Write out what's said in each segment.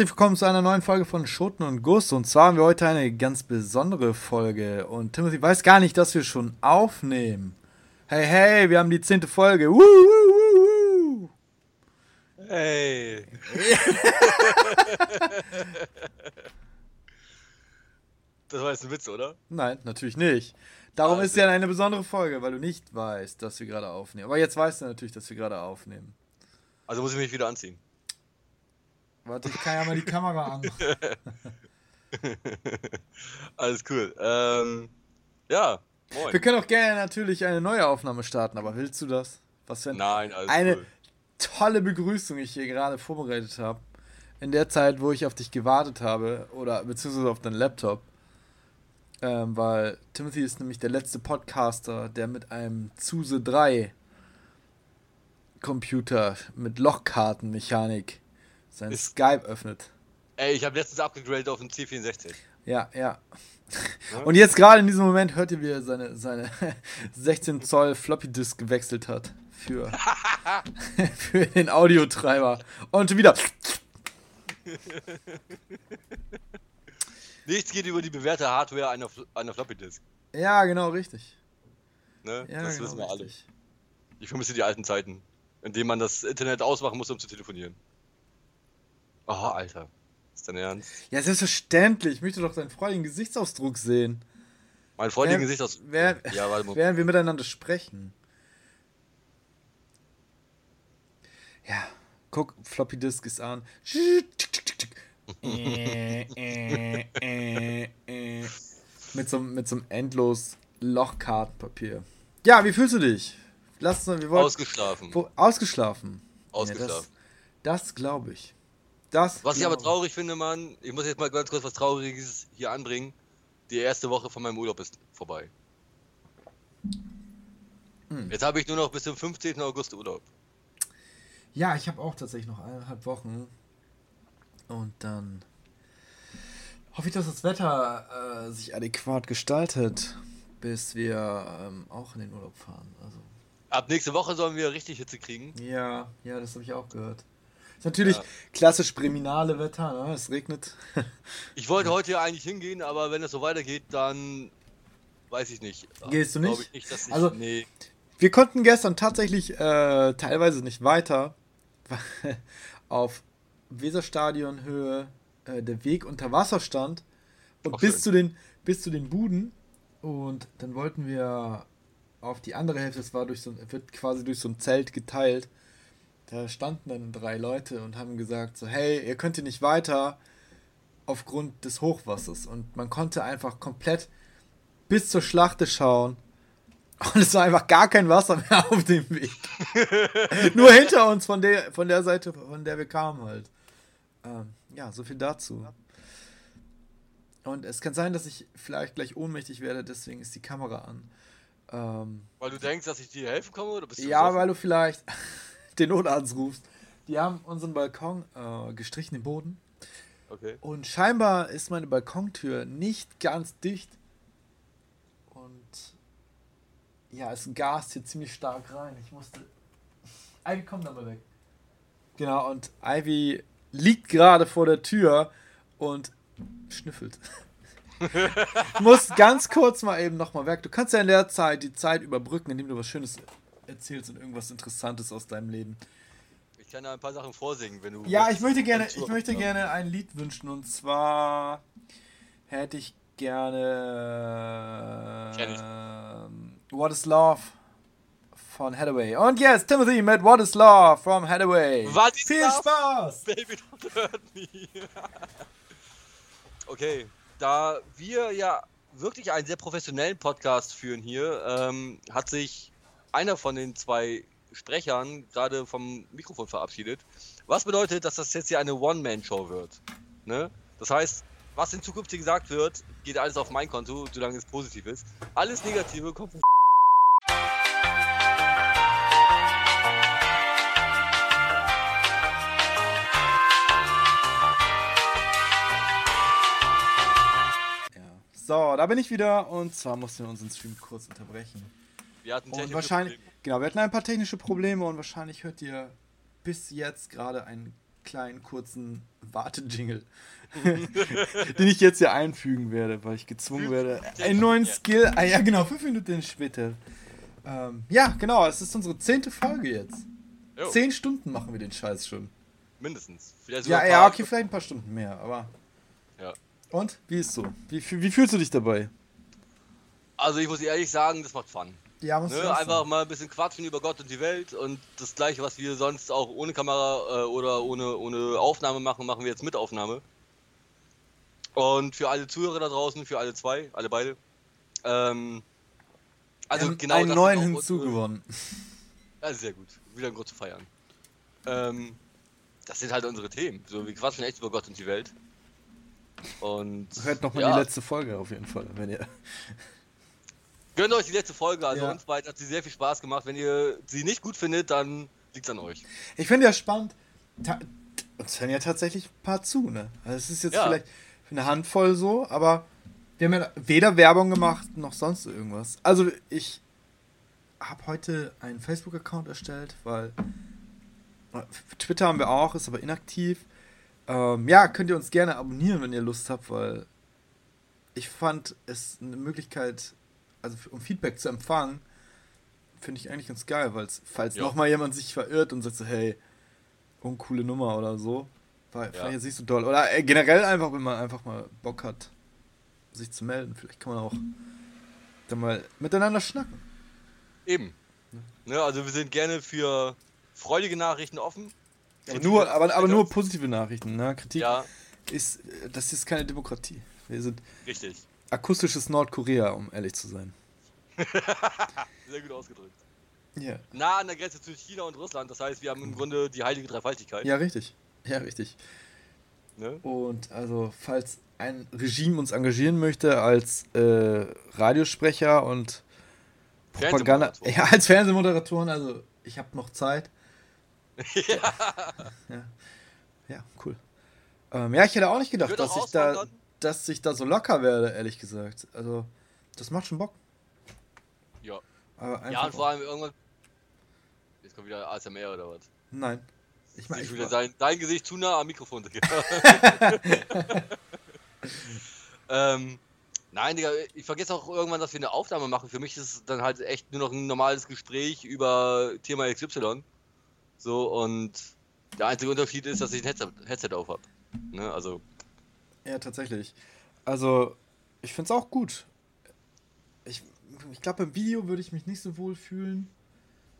Herzlich willkommen zu einer neuen Folge von Schoten und Guss. Und zwar haben wir heute eine ganz besondere Folge. Und Timothy weiß gar nicht, dass wir schon aufnehmen. Hey, hey, wir haben die zehnte Folge. Woo, woo, woo, Hey. das war jetzt ein Witz, oder? Nein, natürlich nicht. Darum also. ist ja eine besondere Folge, weil du nicht weißt, dass wir gerade aufnehmen. Aber jetzt weißt du natürlich, dass wir gerade aufnehmen. Also muss ich mich wieder anziehen. Warte, ich kann ja mal die Kamera an. Alles cool. Ähm, ja, moin. Wir können auch gerne natürlich eine neue Aufnahme starten, aber willst du das? Was für ein, Nein, alles eine cool. tolle Begrüßung ich hier gerade vorbereitet habe. In der Zeit, wo ich auf dich gewartet habe, oder beziehungsweise auf deinen Laptop. Ähm, weil Timothy ist nämlich der letzte Podcaster, der mit einem Zuse 3 Computer mit Lochkartenmechanik sein ist, Skype öffnet. Ey, ich habe letztens abgegradet auf den C64. Ja, ja. Und jetzt gerade in diesem Moment hört ihr, wie er seine, seine 16 Zoll Floppy Disk gewechselt hat für, für den Audiotreiber. Und wieder. Nichts geht über die bewährte Hardware einer, einer Floppy Disk. Ja, genau, richtig. Ne? Ja, das genau, wissen wir richtig. alle. Ich vermisse die alten Zeiten, in denen man das Internet ausmachen muss, um zu telefonieren. Oh, Alter. Ist dein Ernst? Ja, selbstverständlich. Ich möchte doch deinen freudigen Gesichtsausdruck sehen. Mein freudigen Gesichtsausdruck? Während, ja, warte mal. während wir miteinander sprechen. Ja, guck, Floppy Disk ist an. mit so, mit so einem endlos Lochkartenpapier. Ja, wie fühlst du dich? Lass uns, wir ausgeschlafen. Wo, ausgeschlafen. Ausgeschlafen. Ja, das, das glaube ich. Das was ich aber traurig finde, Mann, ich muss jetzt mal ganz kurz was Trauriges hier anbringen. Die erste Woche von meinem Urlaub ist vorbei. Hm. Jetzt habe ich nur noch bis zum 15. August Urlaub. Ja, ich habe auch tatsächlich noch eineinhalb Wochen. Und dann hoffe ich, dass das Wetter äh, sich adäquat gestaltet, bis wir ähm, auch in den Urlaub fahren. Also. Ab nächste Woche sollen wir richtig Hitze kriegen. Ja, ja, das habe ich auch gehört. Ist natürlich ja. klassisch Priminale Wetter, ne? es regnet. ich wollte heute ja eigentlich hingehen, aber wenn es so weitergeht, dann weiß ich nicht. Gehst du nicht? nicht ich, also, nee. wir konnten gestern tatsächlich äh, teilweise nicht weiter. auf Weserstadionhöhe äh, der Weg unter Wasser stand und bis zu, den, bis zu den Buden. Und dann wollten wir auf die andere Hälfte, es war durch so, wird quasi durch so ein Zelt geteilt da standen dann drei Leute und haben gesagt so, hey, ihr könnt hier nicht weiter aufgrund des Hochwassers. Und man konnte einfach komplett bis zur Schlachte schauen. Und es war einfach gar kein Wasser mehr auf dem Weg. Nur hinter uns von der, von der Seite, von der wir kamen halt. Ähm, ja, so viel dazu. Und es kann sein, dass ich vielleicht gleich ohnmächtig werde, deswegen ist die Kamera an. Ähm, weil du denkst, dass ich dir helfen komme? Oder bist du ja, weil du vielleicht den Notarzt rufst. Die haben unseren Balkon äh, gestrichen, den Boden. Okay. Und scheinbar ist meine Balkontür nicht ganz dicht. Und ja, es gast hier ziemlich stark rein. Ich musste. Ivy, komm da mal weg. Genau, und Ivy liegt gerade vor der Tür und schnüffelt. muss ganz kurz mal eben nochmal weg. Du kannst ja in der Zeit die Zeit überbrücken, indem du was Schönes erzählst und irgendwas Interessantes aus deinem Leben. Ich kann da ein paar Sachen vorsingen, wenn du. Ja, ich möchte gerne, ich möchte gerne ein Lied wünschen und zwar hätte ich gerne äh, What is Love von Hathaway. Und jetzt Timothy mit What is Love from Hathaway. Was Viel love? Spaß! Baby, don't hurt me. okay, da wir ja wirklich einen sehr professionellen Podcast führen hier, ähm, hat sich einer von den zwei Sprechern gerade vom Mikrofon verabschiedet. Was bedeutet, dass das jetzt hier eine One-Man-Show wird. Ne? Das heißt, was in Zukunft hier gesagt wird, geht alles auf mein Konto, solange es positiv ist. Alles Negative kommt von So, da bin ich wieder und zwar mussten wir unseren Stream kurz unterbrechen. Wir hatten und wahrscheinlich, Probleme. Genau, wir hatten ein paar technische Probleme und wahrscheinlich hört ihr bis jetzt gerade ein kleinen kurzen Wartejingle, den ich jetzt hier einfügen werde, weil ich gezwungen werde, einen neuen Skill. Ah ja, genau, fünf Minuten später. Ähm, ja, genau, es ist unsere zehnte Folge jetzt. Jo. Zehn Stunden machen wir den Scheiß schon. Mindestens. ja, ja, okay, vielleicht ein paar Stunden mehr, aber. Ja. Und? Wie ist so? Wie, wie fühlst du dich dabei? Also ich muss ehrlich sagen, das macht Fun. Ja, muss ne? Einfach mal ein bisschen quatschen über Gott und die Welt und das gleiche, was wir sonst auch ohne Kamera äh, oder ohne, ohne Aufnahme machen, machen wir jetzt mit Aufnahme. Und für alle Zuhörer da draußen, für alle zwei, alle beide. Ähm, also ähm, genau einen neuen hinzugewonnen. Ja, sehr gut. Wieder ein Grund zu feiern. Ähm, das sind halt unsere Themen. So, wir quatschen echt über Gott und die Welt. Und. Hört nochmal ja. die letzte Folge auf jeden Fall, wenn ihr. Gönnt euch die letzte Folge, also ja. uns beiden hat sie sehr viel Spaß gemacht. Wenn ihr sie nicht gut findet, dann liegt es an euch. Ich finde ja spannend, uns hören ja tatsächlich ein paar zu, ne? Also es ist jetzt ja. vielleicht eine Handvoll so, aber wir haben ja weder Werbung gemacht noch sonst irgendwas. Also ich habe heute einen Facebook-Account erstellt, weil Twitter haben wir auch, ist aber inaktiv. Ähm, ja, könnt ihr uns gerne abonnieren, wenn ihr Lust habt, weil ich fand es eine Möglichkeit, also um Feedback zu empfangen, finde ich eigentlich ganz geil, weil falls ja. nochmal jemand sich verirrt und sagt so, hey, uncoole Nummer oder so, war ja. vielleicht jetzt nicht so toll. Oder äh, generell einfach, wenn man einfach mal Bock hat, sich zu melden, vielleicht kann man auch dann mal miteinander schnacken. Eben. Ne, also wir sind gerne für freudige Nachrichten offen. nur, aber, aber nur positive Nachrichten. Ne? Kritik ja. ist, das ist keine Demokratie. Wir sind Richtig. Akustisches Nordkorea, um ehrlich zu sein. Sehr gut ausgedrückt. Ja. Nah an der Grenze zwischen China und Russland, das heißt, wir haben im Grunde die heilige Dreifaltigkeit. Ja, richtig. Ja, richtig. Ne? Und also, falls ein Regime uns engagieren möchte als äh, Radiosprecher und Propaganda. Ja, als Fernsehmoderatoren, also ich habe noch Zeit. ja. ja. Ja, cool. Ähm, ja, ich hätte auch nicht gedacht, dass ich, da, dass ich da so locker werde, ehrlich gesagt. Also, das macht schon Bock. Ja. ja, und vor allem irgendwann. Jetzt kommt wieder ASMR oder was? Nein. Ich meine, ich dein, dein Gesicht zu nah am Mikrofon. ähm, nein, Digga, ich vergesse auch irgendwann, dass wir eine Aufnahme machen. Für mich ist es dann halt echt nur noch ein normales Gespräch über Thema XY. So, und der einzige Unterschied ist, dass ich ein Headset, Headset auf habe. Ne, also. Ja, tatsächlich. Also, ich finde es auch gut. Ich, ich glaube, im Video würde ich mich nicht so wohl fühlen.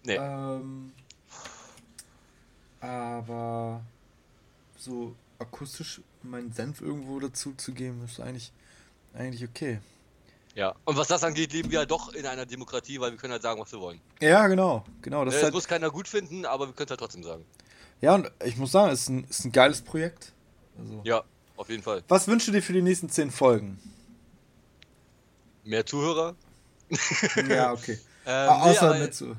Nee. Ähm, aber so akustisch meinen Senf irgendwo dazu zu geben, ist eigentlich, eigentlich okay. Ja, und was das angeht, leben wir halt doch in einer Demokratie, weil wir können halt sagen, was wir wollen. Ja, genau. genau das, das halt muss keiner gut finden, aber wir können es halt trotzdem sagen. Ja, und ich muss sagen, es ist ein, ist ein geiles Projekt. Also, ja, auf jeden Fall. Was wünschst du dir für die nächsten zehn Folgen? Mehr Zuhörer. ja, okay. ähm, Außer nee, zu.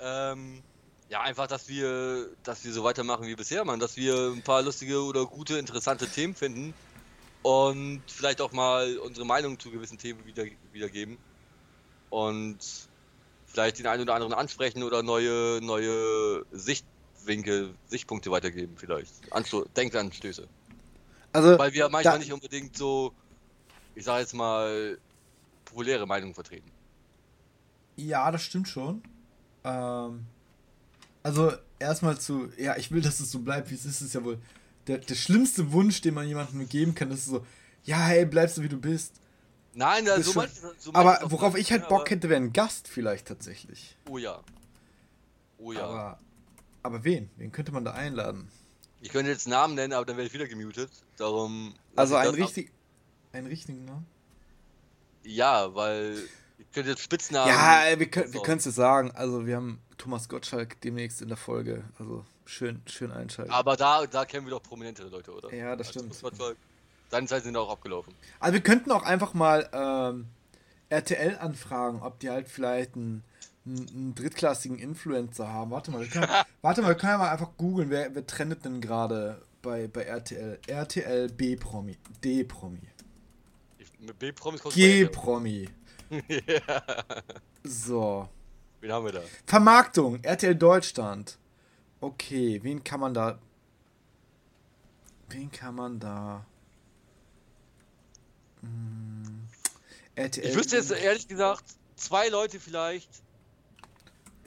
Ähm, ja, einfach, dass wir, dass wir so weitermachen wie bisher, man, dass wir ein paar lustige oder gute, interessante Themen finden und vielleicht auch mal unsere Meinung zu gewissen Themen wieder, wiedergeben und vielleicht den einen oder anderen ansprechen oder neue, neue Sichtwinkel, Sichtpunkte weitergeben, vielleicht. Ansto Denkanstöße. Also, Weil wir manchmal nicht unbedingt so, ich sage jetzt mal, populäre Meinungen vertreten. Ja, das stimmt schon. Ähm, also erstmal zu, ja, ich will, dass es so bleibt, wie es ist, ist ja wohl der, der schlimmste Wunsch, den man jemandem geben kann, das ist so, ja, hey, bleibst du wie du bist. Nein, ja, so, schon, so Aber worauf ich halt Bock hätte, wäre ein Gast vielleicht tatsächlich. Oh ja. Oh ja. Aber, aber wen? Wen könnte man da einladen? Ich könnte jetzt Namen nennen, aber dann werde ich wieder gemutet. Darum. Also ein richtig. Einen richtigen Namen? Ja, weil. Ich könnte jetzt Spitznamen. Ja, wir können wir es sagen. Also wir haben Thomas Gottschalk demnächst in der Folge. Also schön, schön einschalten. Aber da, da kennen wir doch prominentere Leute, oder? Ja, das also stimmt. Seine Zeit sind auch abgelaufen. Also wir könnten auch einfach mal ähm, RTL anfragen, ob die halt vielleicht einen, einen drittklassigen Influencer haben. Warte mal, wir können, warte mal, wir können ja mal einfach googeln, wer, wer trendet denn gerade bei, bei RTL? RTL B-Promi. D-Promi. B-Promis G-Promi. ja. So. Wen haben wir da? Vermarktung, RTL Deutschland. Okay, wen kann man da. wen kann man da? Hm, RTL. Ich wüsste jetzt ehrlich gesagt zwei Leute vielleicht.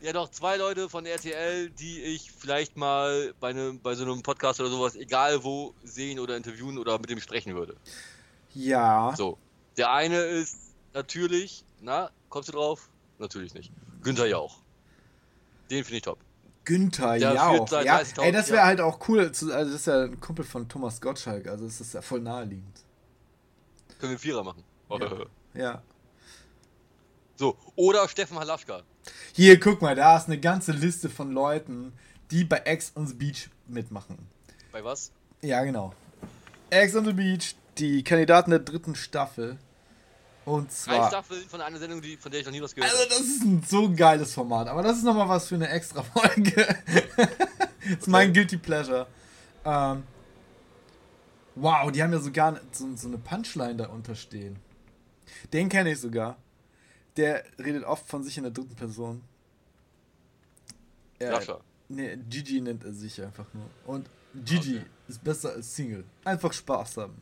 Ja, doch, zwei Leute von RTL, die ich vielleicht mal bei, einem, bei so einem Podcast oder sowas, egal wo, sehen oder interviewen oder mit dem sprechen würde. Ja. So. Der eine ist natürlich, na, kommst du drauf? Natürlich nicht. Günther Jauch. Den finde ich top. Günther Der Jauch. Ja, 30.000 ey, das wäre Jahren. halt auch cool. Also, das ist ja ein Kumpel von Thomas Gottschalk. Also, das ist ja voll naheliegend. Können wir einen Vierer machen. Ja. Ja. So, oder Steffen Halaschka. Hier, guck mal, da ist eine ganze Liste von Leuten, die bei Ex on the Beach mitmachen. Bei was? Ja, genau. Ex on the Beach, die Kandidaten der dritten Staffel. Und Drei zwar. Staffeln von einer Sendung, die, von der ich noch nie was gehört Also, das ist ein so geiles Format. Aber das ist nochmal was für eine extra Folge. das ist mein Guilty Pleasure. Ähm, wow, die haben ja sogar so, so eine Punchline da unterstehen. Den kenne ich sogar. Der redet oft von sich in der dritten Person. Er, Sascha. nee, Gigi nennt er sich einfach nur. Und Gigi Okay. ist besser als Single. Einfach Spaß haben.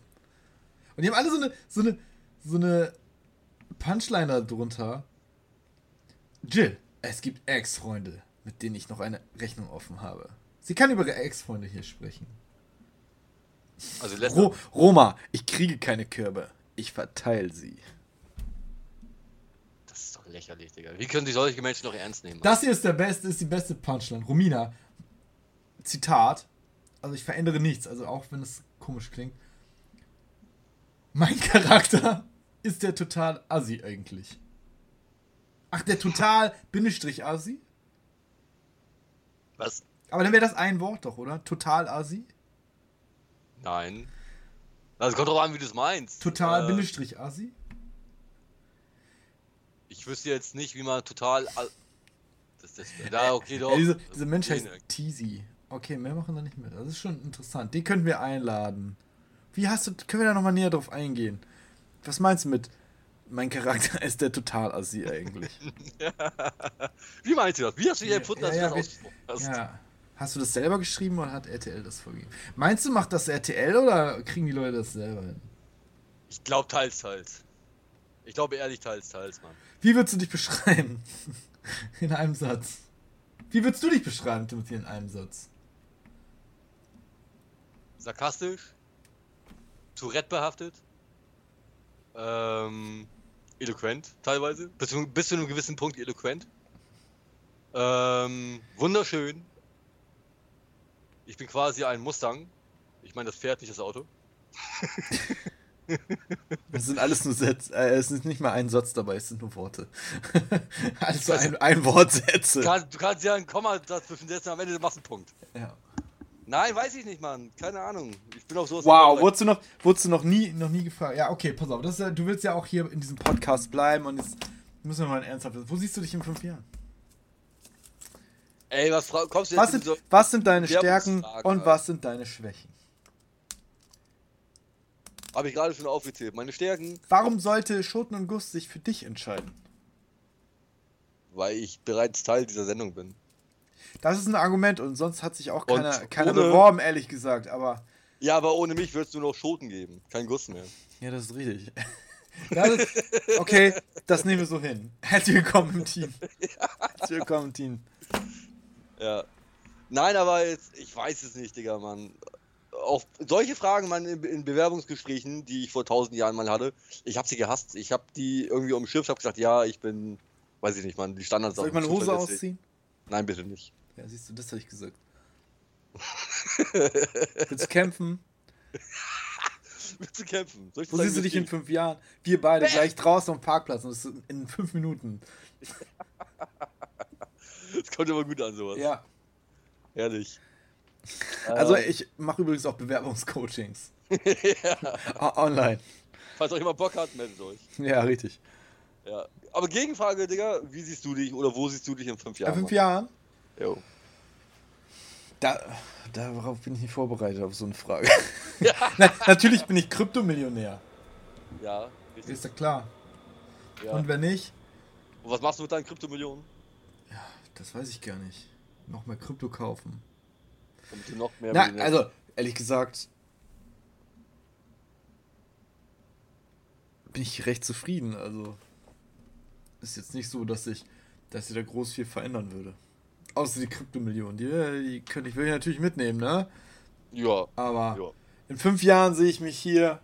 Und die haben alle so eine, so eine, so eine Punchline da drunter. Jill, es gibt Ex-Freunde, mit denen ich noch eine Rechnung offen habe. Sie kann über ihre Ex-Freunde hier sprechen. Also. Ro Roma, ich kriege keine Körbe. Ich verteile sie. Das lächerlich, Digga. Wie können sich solche Menschen noch ernst nehmen? Das hier ist der beste, ist die beste Punchline. Romina, Zitat. Also ich verändere nichts, also auch wenn es komisch klingt. Mein Charakter ist der total Assi eigentlich. Ach, der total Bindestrich Assi? Was? Aber dann wäre das ein Wort doch, oder? Total Assi? Nein. Also kommt drauf an, wie du es meinst. Total Äh, Bindestrich Assi? Ich wüsste jetzt nicht, wie man total. al- Das, das, ja, okay, doch. Ja, diese, dieser Mensch heißt Teasy. Okay, mehr machen da nicht mit. Das ist schon interessant. Den könnten wir einladen. Wie hast du, können wir da nochmal näher drauf eingehen? Was meinst du mit, mein Charakter ist der total Assi eigentlich? Wie meinst du das? Wie hast du Ja, empfunden, ja, als ja, du das ausgesprochen hast? ja. Hast du das selber geschrieben oder hat RTL das vorgegeben? Meinst du, macht das RTL oder kriegen die Leute das selber hin? Ich glaube teils, teils. Ich glaube ehrlich teils, teils, Mann. Wie würdest du dich beschreiben? In einem Satz. Wie würdest du dich beschreiben, Timothy, in einem Satz? Sarkastisch. Tourette behaftet. Ähm, eloquent, teilweise. Bis zu, bis zu einem gewissen Punkt eloquent. Ähm, wunderschön. Ich bin quasi ein Mustang. Ich meine das Pferd, nicht das Auto. Das sind alles nur Sätze. Äh, es ist nicht mal ein Satz dabei, es sind nur Worte. alles so ein, ein Wortsätze. Du kannst, du kannst ja ein Komma dazwischen setzen, am Ende machst du einen Punkt. Ja. Nein, weiß ich nicht, Mann. Keine Ahnung. Ich bin auf sowas. Wow, wurdest du noch, wurdest du noch nie, noch nie gefragt? Ja, okay, pass auf. Das ist, du willst ja auch hier in diesem Podcast bleiben und jetzt müssen wir mal ein ernsthaftes. Wo siehst du dich in fünf Jahren? Ey, was kommst du jetzt Was sind, so. was sind deine Stärken und was sind deine Schwächen? Habe ich gerade schon aufgezählt. Meine Stärken, Warum sollte Schoten und Guss sich für dich entscheiden? weil ich bereits Teil dieser Sendung bin. Das ist ein Argument und sonst hat sich auch Und keiner, keiner ohne- beworben, ehrlich gesagt. Aber Ja, aber ohne mich würdest du noch Schoten geben. Kein Guss mehr. ja, das ist richtig. Das ist, okay, das nehmen wir so hin. Herzlich willkommen im Team. Herzlich willkommen im Team. Ja. Nein, aber jetzt, ich weiß es nicht, Digga, Mann. Auch solche Fragen, man, in, Bewerbungsgesprächen, die ich vor tausend Jahren mal hatte, ich habe sie gehasst. Ich habe die irgendwie umschifft, habe gesagt, ja, ich bin, weiß ich nicht, Mann, die Standards. Soll ich meine Hose ausziehen? Nein, bitte nicht. Ja, siehst du, das hatte ich gesagt. Willst du kämpfen? Willst du kämpfen? Soll ich dir Wo sagen, siehst du dich in fünf Jahren? Wir beide gleich draußen am Parkplatz und das ist in fünf Minuten. Das kommt immer gut an, sowas. Ja. Ehrlich. Also Ähm, ich mache übrigens auch Bewerbungscoachings. ja. Online. Falls euch jemand Bock hat, meldet euch. Ja, richtig. Ja. Aber Gegenfrage, Digga, wie siehst du dich oder wo siehst du dich in fünf In Jahren? fünf Jahren? Jo. Da, darauf bin ich nicht vorbereitet auf so eine Frage. Na, natürlich bin ich Kryptomillionär. Ja, richtig. Ist ja klar. Ja. Und wenn nicht, Und was machst du mit deinen Kryptomillionen? das weiß ich gar nicht. Noch mehr Krypto kaufen. Damit du noch mehr. Na, also, ehrlich gesagt, bin ich recht zufrieden. Also, ist jetzt nicht so, dass ich, dass ich da groß viel verändern würde. Außer die Kryptomillionen, die, äh, die könnte ich, will ich natürlich mitnehmen, ne? Ja. Aber ja. in fünf Jahren sehe ich mich hier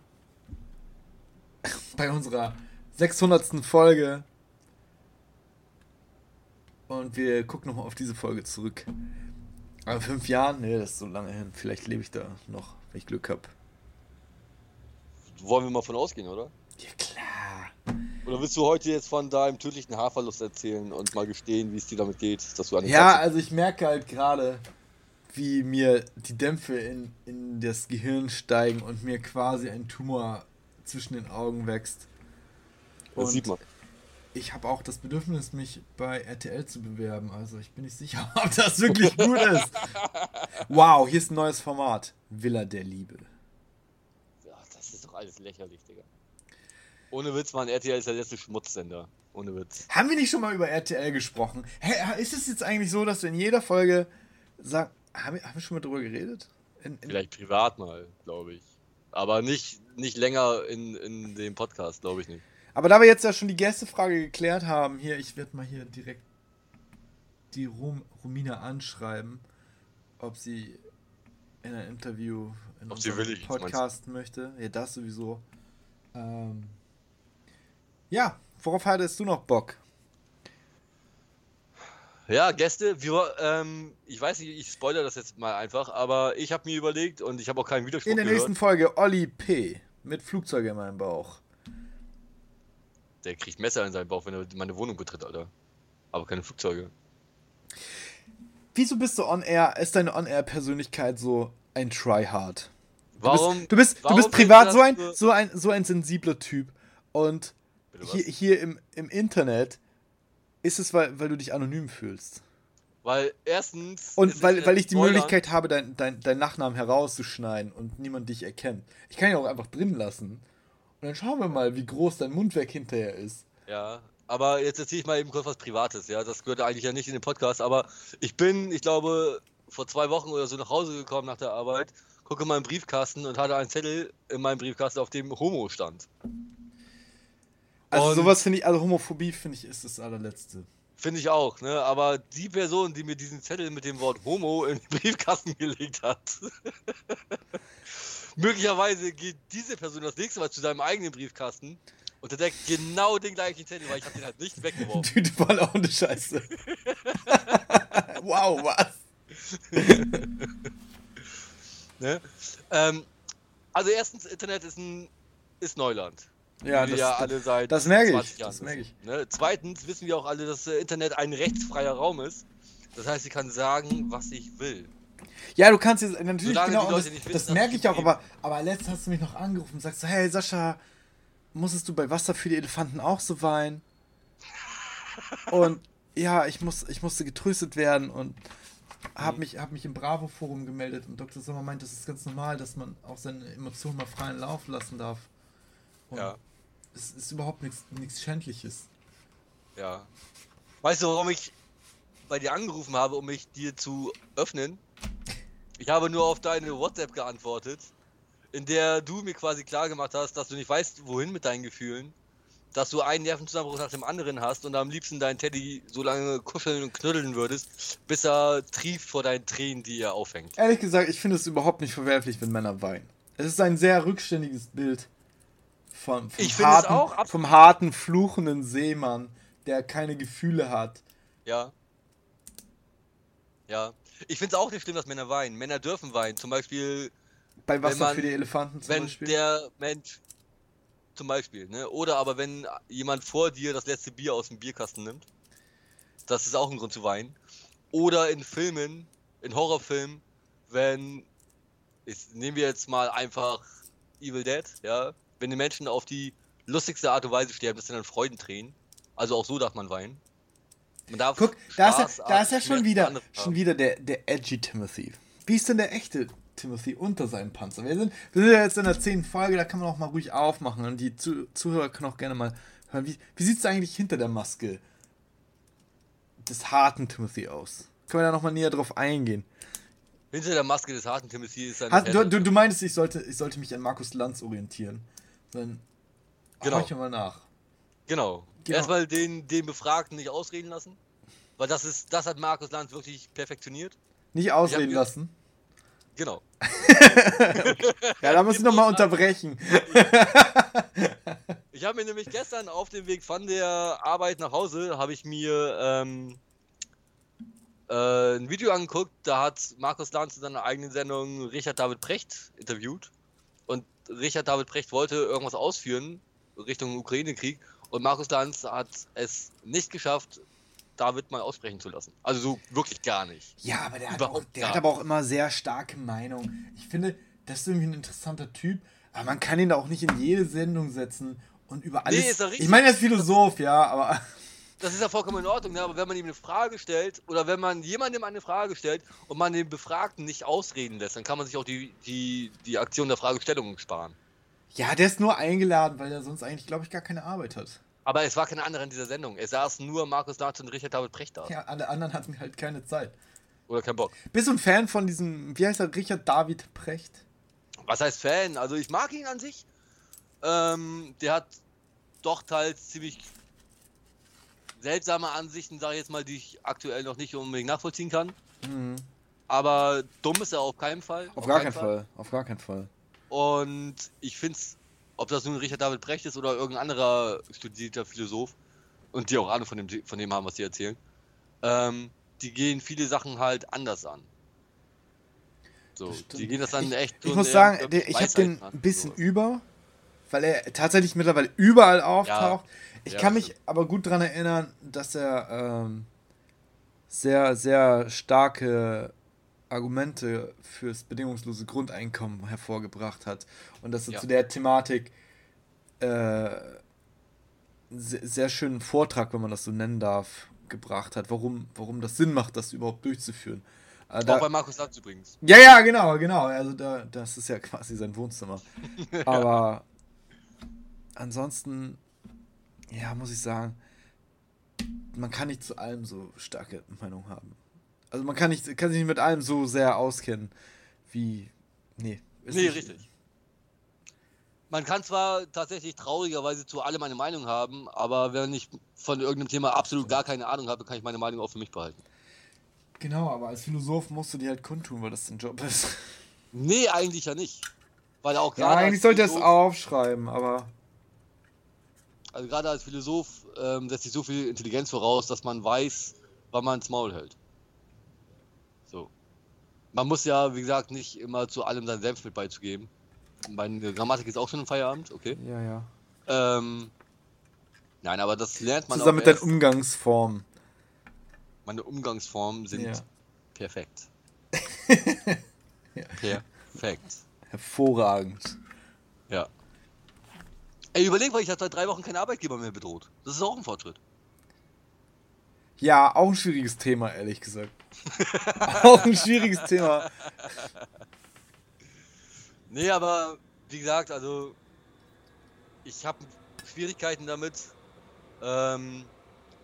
bei unserer 600. Folge. Und wir gucken nochmal auf diese Folge zurück. Aber fünf Jahren? Nee, das ist so lange hin. Vielleicht lebe ich da noch, wenn ich Glück habe. Wollen wir mal von ausgehen, oder? Ja, klar. Oder willst du heute jetzt von deinem tödlichen Haarverlust erzählen und mal gestehen, wie es dir damit geht, dass du Ja, also ich merke halt gerade, wie mir die Dämpfe in, in das Gehirn steigen und mir quasi ein Tumor zwischen den Augen wächst. Und das sieht man. Ich habe auch das Bedürfnis, mich bei RTL zu bewerben. Also ich bin nicht sicher, ob das wirklich gut ist. Wow, hier ist ein neues Format. Villa der Liebe. Ja, das ist doch alles lächerlich, Digga. Ohne Witz, man, RTL ist der letzte Schmutzsender. Ohne Witz. Haben wir nicht schon mal über RTL gesprochen? Hey, ist es jetzt eigentlich so, dass du in jeder Folge sagst, haben wir, haben wir schon mal drüber geredet? In, in Vielleicht privat mal, glaube ich. Aber nicht, nicht länger in, in dem Podcast, glaube ich nicht. Aber da wir jetzt ja schon die Gästefrage geklärt haben, hier, ich werde mal hier direkt die Rom, Romina anschreiben, ob sie in ein Interview in ob unserem Podcast möchte. Ja, das sowieso. Ähm, ja, worauf hattest du noch Bock? Ja, Gäste, wir, ähm, ich weiß nicht, ich spoilere das jetzt mal einfach, aber ich habe mir überlegt und ich habe auch keinen Widerspruch In der gehört. nächsten Folge Olli P. mit Flugzeug in meinem Bauch. Der kriegt Messer in seinen Bauch, wenn er meine Wohnung betritt, Alter. Aber keine Flugzeuge. Wieso bist du on air? Ist deine on air Persönlichkeit so ein Tryhard? Warum? Du bist, du bist, du bist privat so ein, so ein, so ein sensibler Typ und hier, hier im, im Internet ist es, weil, weil du dich anonym fühlst. Weil erstens. Und weil, weil ich die Spoilern. Möglichkeit habe, deinen dein, dein Nachnamen herauszuschneiden und niemand dich erkennt. Ich kann ihn auch einfach drin lassen. Und dann schauen wir mal, wie groß dein Mundwerk hinterher ist. Ja, aber jetzt erzähle ich mal eben kurz was Privates, ja. Das gehört eigentlich ja nicht in den Podcast, aber ich bin, ich glaube, vor zwei Wochen oder so nach Hause gekommen nach der Arbeit, gucke in meinen Briefkasten und hatte einen Zettel in meinem Briefkasten, auf dem Homo stand. Also und sowas finde ich, also Homophobie finde ich ist das allerletzte. Finde ich auch, ne? Aber die Person, die mir diesen Zettel mit dem Wort Homo in den Briefkasten gelegt hat, möglicherweise geht diese Person das nächste Mal zu seinem eigenen Briefkasten und entdeckt genau den gleichen Zettel, weil ich habe den halt nicht weggeworfen. Tüte voll auch eine Scheiße. wow, was? ne? ähm, also erstens, Internet ist ein ist Neuland. Ja, das, ja alle seit das merke ich. Das merke ich. Ne? Zweitens wissen wir auch alle, dass das Internet ein rechtsfreier Raum ist. Das heißt, ich kann sagen, was ich will. Ja, du kannst jetzt natürlich Solange genau, das, wissen, das merke ich auch, aber, aber letztens hast du mich noch angerufen und sagst so, hey Sascha, musstest du bei Wasser für die Elefanten auch so weinen? und ja, ich, muss, ich musste getröstet werden und habe mhm. mich, hab mich im Bravo-Forum gemeldet und Dr. Sommer meint, das ist ganz normal, dass man auch seine Emotionen mal freien Lauf lassen darf. Und ja. Es ist überhaupt nichts Schändliches. Ja. Weißt du, warum ich bei dir angerufen habe, um mich dir zu öffnen? Ich habe nur auf deine WhatsApp geantwortet, in der du mir quasi klar gemacht hast, dass du nicht weißt, wohin mit deinen Gefühlen, dass du einen Nervenzusammenbruch nach dem anderen hast und am liebsten deinen Teddy so lange kuscheln und knuddeln würdest, bis er trieft vor deinen Tränen, die er aufhängt. Ehrlich gesagt, ich finde es überhaupt nicht verwerflich, wenn Männer weinen. Es ist ein sehr rückständiges Bild vom, vom, ich harten, auch vom harten, fluchenden Seemann, der keine Gefühle hat. Ja. Ja. Ich finde es auch nicht schlimm, dass Männer weinen. Männer dürfen weinen. Zum Beispiel. Bei Wasser man, für die Elefanten zum wenn Beispiel. der Mensch. Zum Beispiel, ne? Oder aber wenn jemand vor dir das letzte Bier aus dem Bierkasten nimmt. Das ist auch ein Grund zu weinen. Oder in Filmen, in Horrorfilmen, wenn. Ich, nehmen wir jetzt mal einfach Evil Dead, ja. Wenn die Menschen auf die lustigste Art und Weise sterben, das sind dann Freudentränen. Also auch so darf man weinen. Guck, da ist, ja, da ist ja schon wieder, schon wieder der, der edgy Timothy. Wie ist denn der echte Timothy unter seinem Panzer? Wir sind, wir sind ja jetzt in der zehnten Folge, da kann man auch mal ruhig aufmachen und die Zuh Zuhörer können auch gerne mal hören. Wie, wie sieht es eigentlich hinter der Maske des harten Timothy aus? Können wir da nochmal näher drauf eingehen? Hinter der Maske des harten Timothy ist ein. du, du, du meinst, ich sollte, ich sollte mich an Markus Lanz orientieren. Sein genau. Horchen mal nach. Genau. Genau. Erstmal den, den Befragten nicht ausreden lassen. Weil das ist, das hat Markus Lanz wirklich perfektioniert. Nicht ausreden lassen. Genau. ja, da muss ich nochmal unterbrechen. ich habe mir nämlich gestern auf dem Weg von der Arbeit nach Hause, habe ich mir ähm, äh, ein Video angeguckt, da hat Markus Lanz in seiner eigenen Sendung Richard David Precht interviewt. Und Richard David Precht wollte irgendwas ausführen Richtung Ukraine-Krieg und Markus Lanz hat es nicht geschafft, David mal aussprechen zu lassen. Also so wirklich gar nicht. Ja, aber der, hat, auch, der hat aber auch immer sehr starke Meinungen. Ich finde, das ist irgendwie ein interessanter Typ, aber man kann ihn da auch nicht in jede Sendung setzen und über alles. Nee, ist er richtig. Ich meine, er ist Philosoph, ja, aber. Das ist ja vollkommen in Ordnung, ne? aber wenn man ihm eine Frage stellt oder wenn man jemandem eine Frage stellt und man den Befragten nicht ausreden lässt, dann kann man sich auch die, die, die Aktion der Fragestellung sparen. Ja, der ist nur eingeladen, weil er sonst eigentlich, glaube ich, gar keine Arbeit hat. Aber es war keine andere in dieser Sendung. Es saß nur Markus Narz und Richard David Precht da. Ja, alle anderen hatten halt keine Zeit. Oder keinen Bock. Bist du ein Fan von diesem, wie heißt er, Richard David Precht? Was heißt Fan? Also ich mag ihn an sich. Ähm, der hat doch teils ziemlich seltsame Ansichten, sage ich jetzt mal, die ich aktuell noch nicht unbedingt nachvollziehen kann. Mhm. Aber dumm ist er auf keinen Fall. Auf, auf gar keinen Fall. Fall. Auf gar keinen Fall. Und ich finde es ob das nun Richard David Brecht ist oder irgendein anderer studierter Philosoph und die auch Ahnung von dem, von dem haben, was sie erzählen, ähm, die gehen viele Sachen halt anders an. So, die gehen das dann ich, echt. Ich muss sagen, der, ich habe den ein bisschen sowas. über, weil er tatsächlich mittlerweile überall auftaucht. Ja, ich ja, kann mich stimmt. aber gut daran erinnern, dass er ähm, sehr, sehr starke Argumente fürs bedingungslose Grundeinkommen hervorgebracht hat und dass er ja. zu der Thematik äh, sehr, sehr schönen Vortrag, wenn man das so nennen darf, gebracht hat, warum, warum das Sinn macht, das überhaupt durchzuführen. Äh, da, Auch bei Markus Lanz übrigens. Ja, ja, genau, genau. Also da, das ist ja quasi sein Wohnzimmer. Aber ansonsten, ja, muss ich sagen, man kann nicht zu allem so starke Meinung haben. Also man kann, nicht, kann sich nicht mit allem so sehr auskennen wie. Nee. Nee, nicht, richtig. Man kann zwar tatsächlich traurigerweise zu allem eine Meinung haben, aber wenn ich von irgendeinem Thema absolut gar keine Ahnung habe, kann ich meine Meinung auch für mich behalten. Genau, aber als Philosoph musst du die halt kundtun, weil das dein Job ist. Nee, eigentlich ja nicht. Weil auch gerade. Ja, eigentlich sollte er es aufschreiben, aber. Also gerade als Philosoph ähm, setzt sich so viel Intelligenz voraus, dass man weiß, wann man ins Maul hält. Man muss ja, wie gesagt, nicht immer zu allem sein Senf mit beizugeben. Meine Grammatik ist auch schon im Feierabend, okay? Ja, ja. Ähm, nein, aber das lernt man Zusammen mit deinen Umgangsformen. Meine Umgangsformen sind ja. perfekt. ja. Perfekt. Hervorragend. Ja. Ey, überleg mal, ich habe seit drei Wochen keinen Arbeitgeber mehr bedroht. Das ist auch ein Fortschritt. Ja, auch ein schwieriges Thema, ehrlich gesagt. auch ein schwieriges Thema. Nee, aber wie gesagt, also ich habe Schwierigkeiten damit, ähm,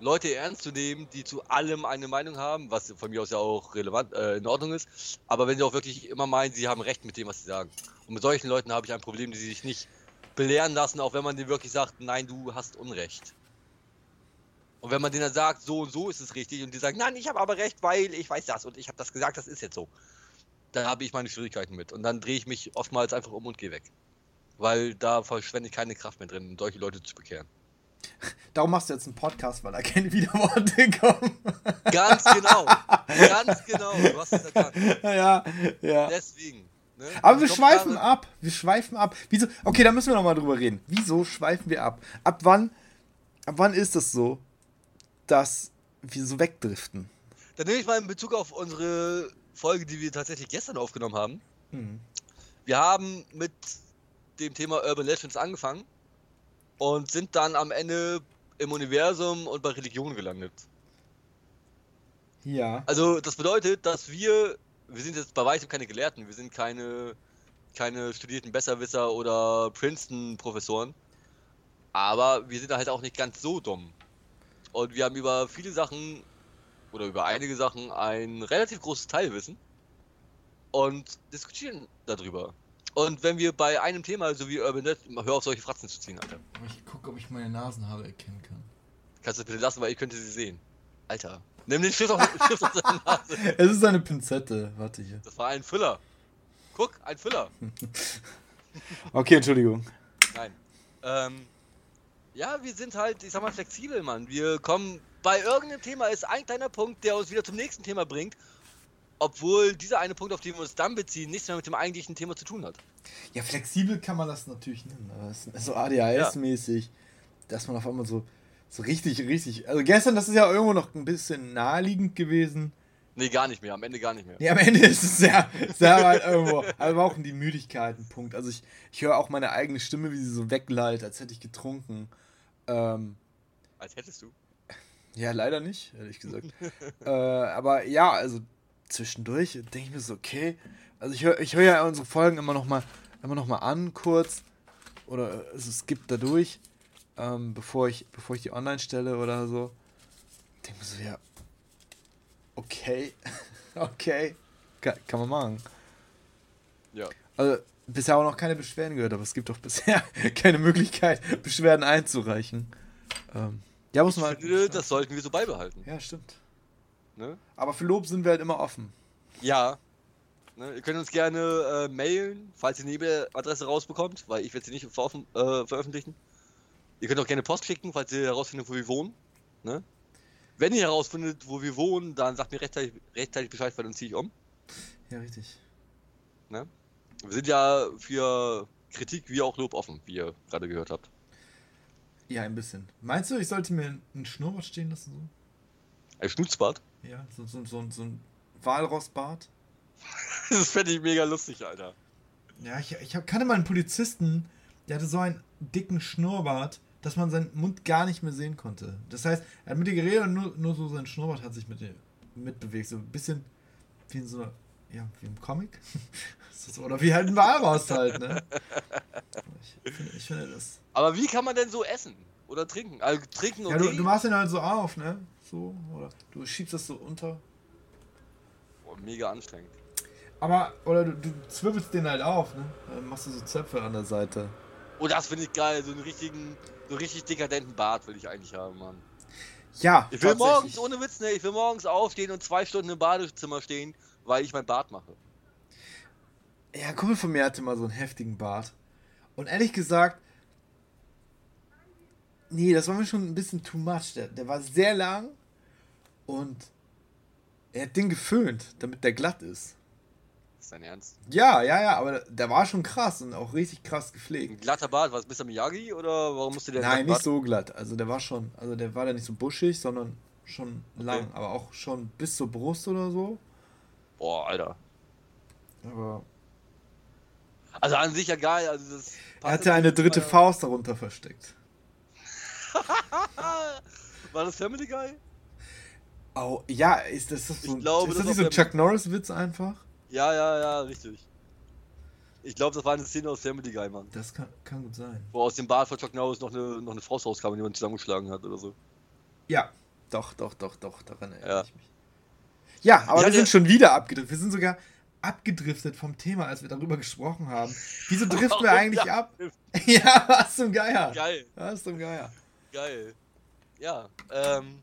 Leute ernst zu nehmen, die zu allem eine Meinung haben, was von mir aus ja auch relevant äh, in Ordnung ist. Aber wenn sie auch wirklich immer meinen, sie haben Recht mit dem, was sie sagen. Und mit solchen Leuten habe ich ein Problem, die sich nicht belehren lassen, auch wenn man denen wirklich sagt, nein, du hast Unrecht. Und wenn man denen dann sagt, so und so ist es richtig, und die sagen, nein, ich habe aber recht, weil ich weiß das und ich habe das gesagt, das ist jetzt so, dann habe ich meine Schwierigkeiten mit. Und dann drehe ich mich oftmals einfach um und gehe weg. Weil da verschwende ich keine Kraft mehr drin, um solche Leute zu bekehren. Darum machst du jetzt einen Podcast, weil da keine Widerworte kommen. Ganz genau. Ganz genau. Du hast es erkannt. Ja, ja. Deswegen. Ne? Aber wir schweifen ab. Wir schweifen ab. Wieso? Okay, da müssen wir nochmal drüber reden. Wieso schweifen wir ab? Ab wann, ab wann ist das so? Dass wir so wegdriften. Dann nehme ich mal in Bezug auf unsere Folge, die wir tatsächlich gestern aufgenommen haben. Mhm. Wir haben mit dem Thema Urban Legends angefangen und sind dann am Ende im Universum und bei Religion gelandet. Ja. Also das bedeutet, dass wir, wir sind jetzt bei weitem keine Gelehrten, wir sind keine, keine studierten Besserwisser oder Princeton-Professoren, aber wir sind halt auch nicht ganz so dumm. Und wir haben über viele Sachen oder über einige Sachen ein relativ großes Teilwissen und diskutieren darüber. Und wenn wir bei einem Thema, so wie Urban Dead, hör auf solche Fratzen zu ziehen, Alter. Ich gucke, ob ich meine Nasenhaare erkennen kann. Kannst du bitte lassen, weil ich könnte sie sehen. Alter. Nimm den Stift auf, Stift auf seine Nase. Es ist eine Pinzette. Warte hier. Das war ein Füller. Guck, ein Füller. Okay, Entschuldigung. Nein. Ähm, ja, wir sind halt, ich sag mal, flexibel, Mann. Wir kommen, bei irgendeinem Thema ist ein kleiner Punkt, der uns wieder zum nächsten Thema bringt. Obwohl dieser eine Punkt, auf den wir uns dann beziehen, nichts mehr mit dem eigentlichen Thema zu tun hat. Ja, flexibel kann man das natürlich nennen. Ist so ADHS-mäßig, dass man auf einmal so, so richtig, richtig. Also gestern, das ist ja irgendwo noch ein bisschen naheliegend gewesen. Nee, gar nicht mehr. Am Ende gar nicht mehr. Ja, am Ende ist es sehr, sehr weit irgendwo. Aber auch in die Müdigkeit ein Punkt. Also ich, ich höre auch meine eigene Stimme, wie sie so wegleitet, als hätte ich getrunken. Ähm, Als hättest du. ja, leider nicht, ehrlich gesagt. äh, aber ja, also zwischendurch denke ich mir so, okay. Also ich höre ich hör ja unsere Folgen immer noch mal, immer noch mal an, kurz. Oder also es gibt da durch, ähm, bevor, ich, bevor ich die online stelle oder so. Denke mir so, ja, okay, okay, kann, kann man machen. Ja. Also bisher auch noch keine Beschwerden gehört, aber es gibt doch bisher keine Möglichkeit, Beschwerden einzureichen. Ähm, ja, muss man. finde, das sollten wir so beibehalten. ja, stimmt. Ne? Aber für Lob sind wir halt immer offen. Ja. Ne, ihr könnt uns gerne äh, mailen, falls ihr eine E-Mail-Adresse rausbekommt, weil ich werde sie nicht äh, veröffentlichen. Ihr könnt auch gerne Post schicken, falls ihr herausfindet, wo wir wohnen. Ne? Wenn ihr herausfindet, wo wir wohnen, dann sagt mir rechtzeitig, rechtzeitig Bescheid, weil dann ziehe ich um. Ja, richtig. Wir sind ja für Kritik wie auch Lob offen, wie ihr gerade gehört habt. Ja, ein bisschen. Meinst du, ich sollte mir einen Schnurrbart stehen lassen? Ein Schnutzbart? So? Ja, so, so, so, so ein Walrossbart? Das fände ich mega lustig, Alter. Ja, ich, ich hab- kannte mal einen Polizisten, der hatte so einen dicken Schnurrbart, dass man seinen Mund gar nicht mehr sehen konnte. Das heißt, er hat mit dir geredet und nur, nur so sein Schnurrbart hat sich mit dir mitbewegt. So ein bisschen wie in so einer, ja, wie im Comic. Oder wie halt ein Walross halt, ne? Ich finde, ich finde das. Aber wie kann man denn so essen? Oder trinken? Also trinken und Ja, du, okay. du machst ihn halt so auf, ne? So, oder du schiebst das so unter. Oh, mega anstrengend. Aber, oder du, du zwirbelst den halt auf, ne? Dann machst du so Zöpfe an der Seite. Oh, das finde ich geil. So einen richtigen, so einen richtig dekadenten Bart will ich eigentlich haben, Mann. Ja, Ich will morgens, ohne Witz, ne, ich will morgens aufstehen und zwei Stunden im Badezimmer stehen, weil ich mein Bart mache. Ja, ein Kumpel von mir hatte mal so einen heftigen Bart. Und ehrlich gesagt, nee, das war mir schon ein bisschen too much. Der, der war sehr lang und er hat den geföhnt, damit der glatt ist. Ist dein Ernst? Ja, ja, ja, aber der war schon krass und auch richtig krass Ein gepflegt. glatter Bart, was, Mr. Miyagi oder warum musste der Nein, nicht so glatt. Also der war schon, also der war da nicht so buschig, sondern schon lang, Okay. aber auch schon bis zur Brust oder so. Boah, Alter. Aber Also an sich ja geil, also das er hatte eine dritte Fall. Faust darunter versteckt. War das Family Guy? Oh, ja, ist das, so, Ich glaube, ist das das nicht so ein Chuck Norris-Witz einfach? Ja, ja, ja, richtig. Ich glaube, das war eine Szene aus Family Guy, Mann. Das kann, kann gut sein. Wo aus dem Bart von Chuck Norris noch eine, noch eine Faust rauskam, die man zusammengeschlagen hat oder so. Ja, doch, doch, doch, doch, daran erinnere Ja. ich mich. Ja, aber Ja, wir sind schon wieder abgedriftet. Wir sind sogar abgedriftet vom Thema, als wir darüber gesprochen haben. Wieso driften wir eigentlich ab? ja, was zum Geier. Geil, Was zum Geier. geil. Ja, ähm,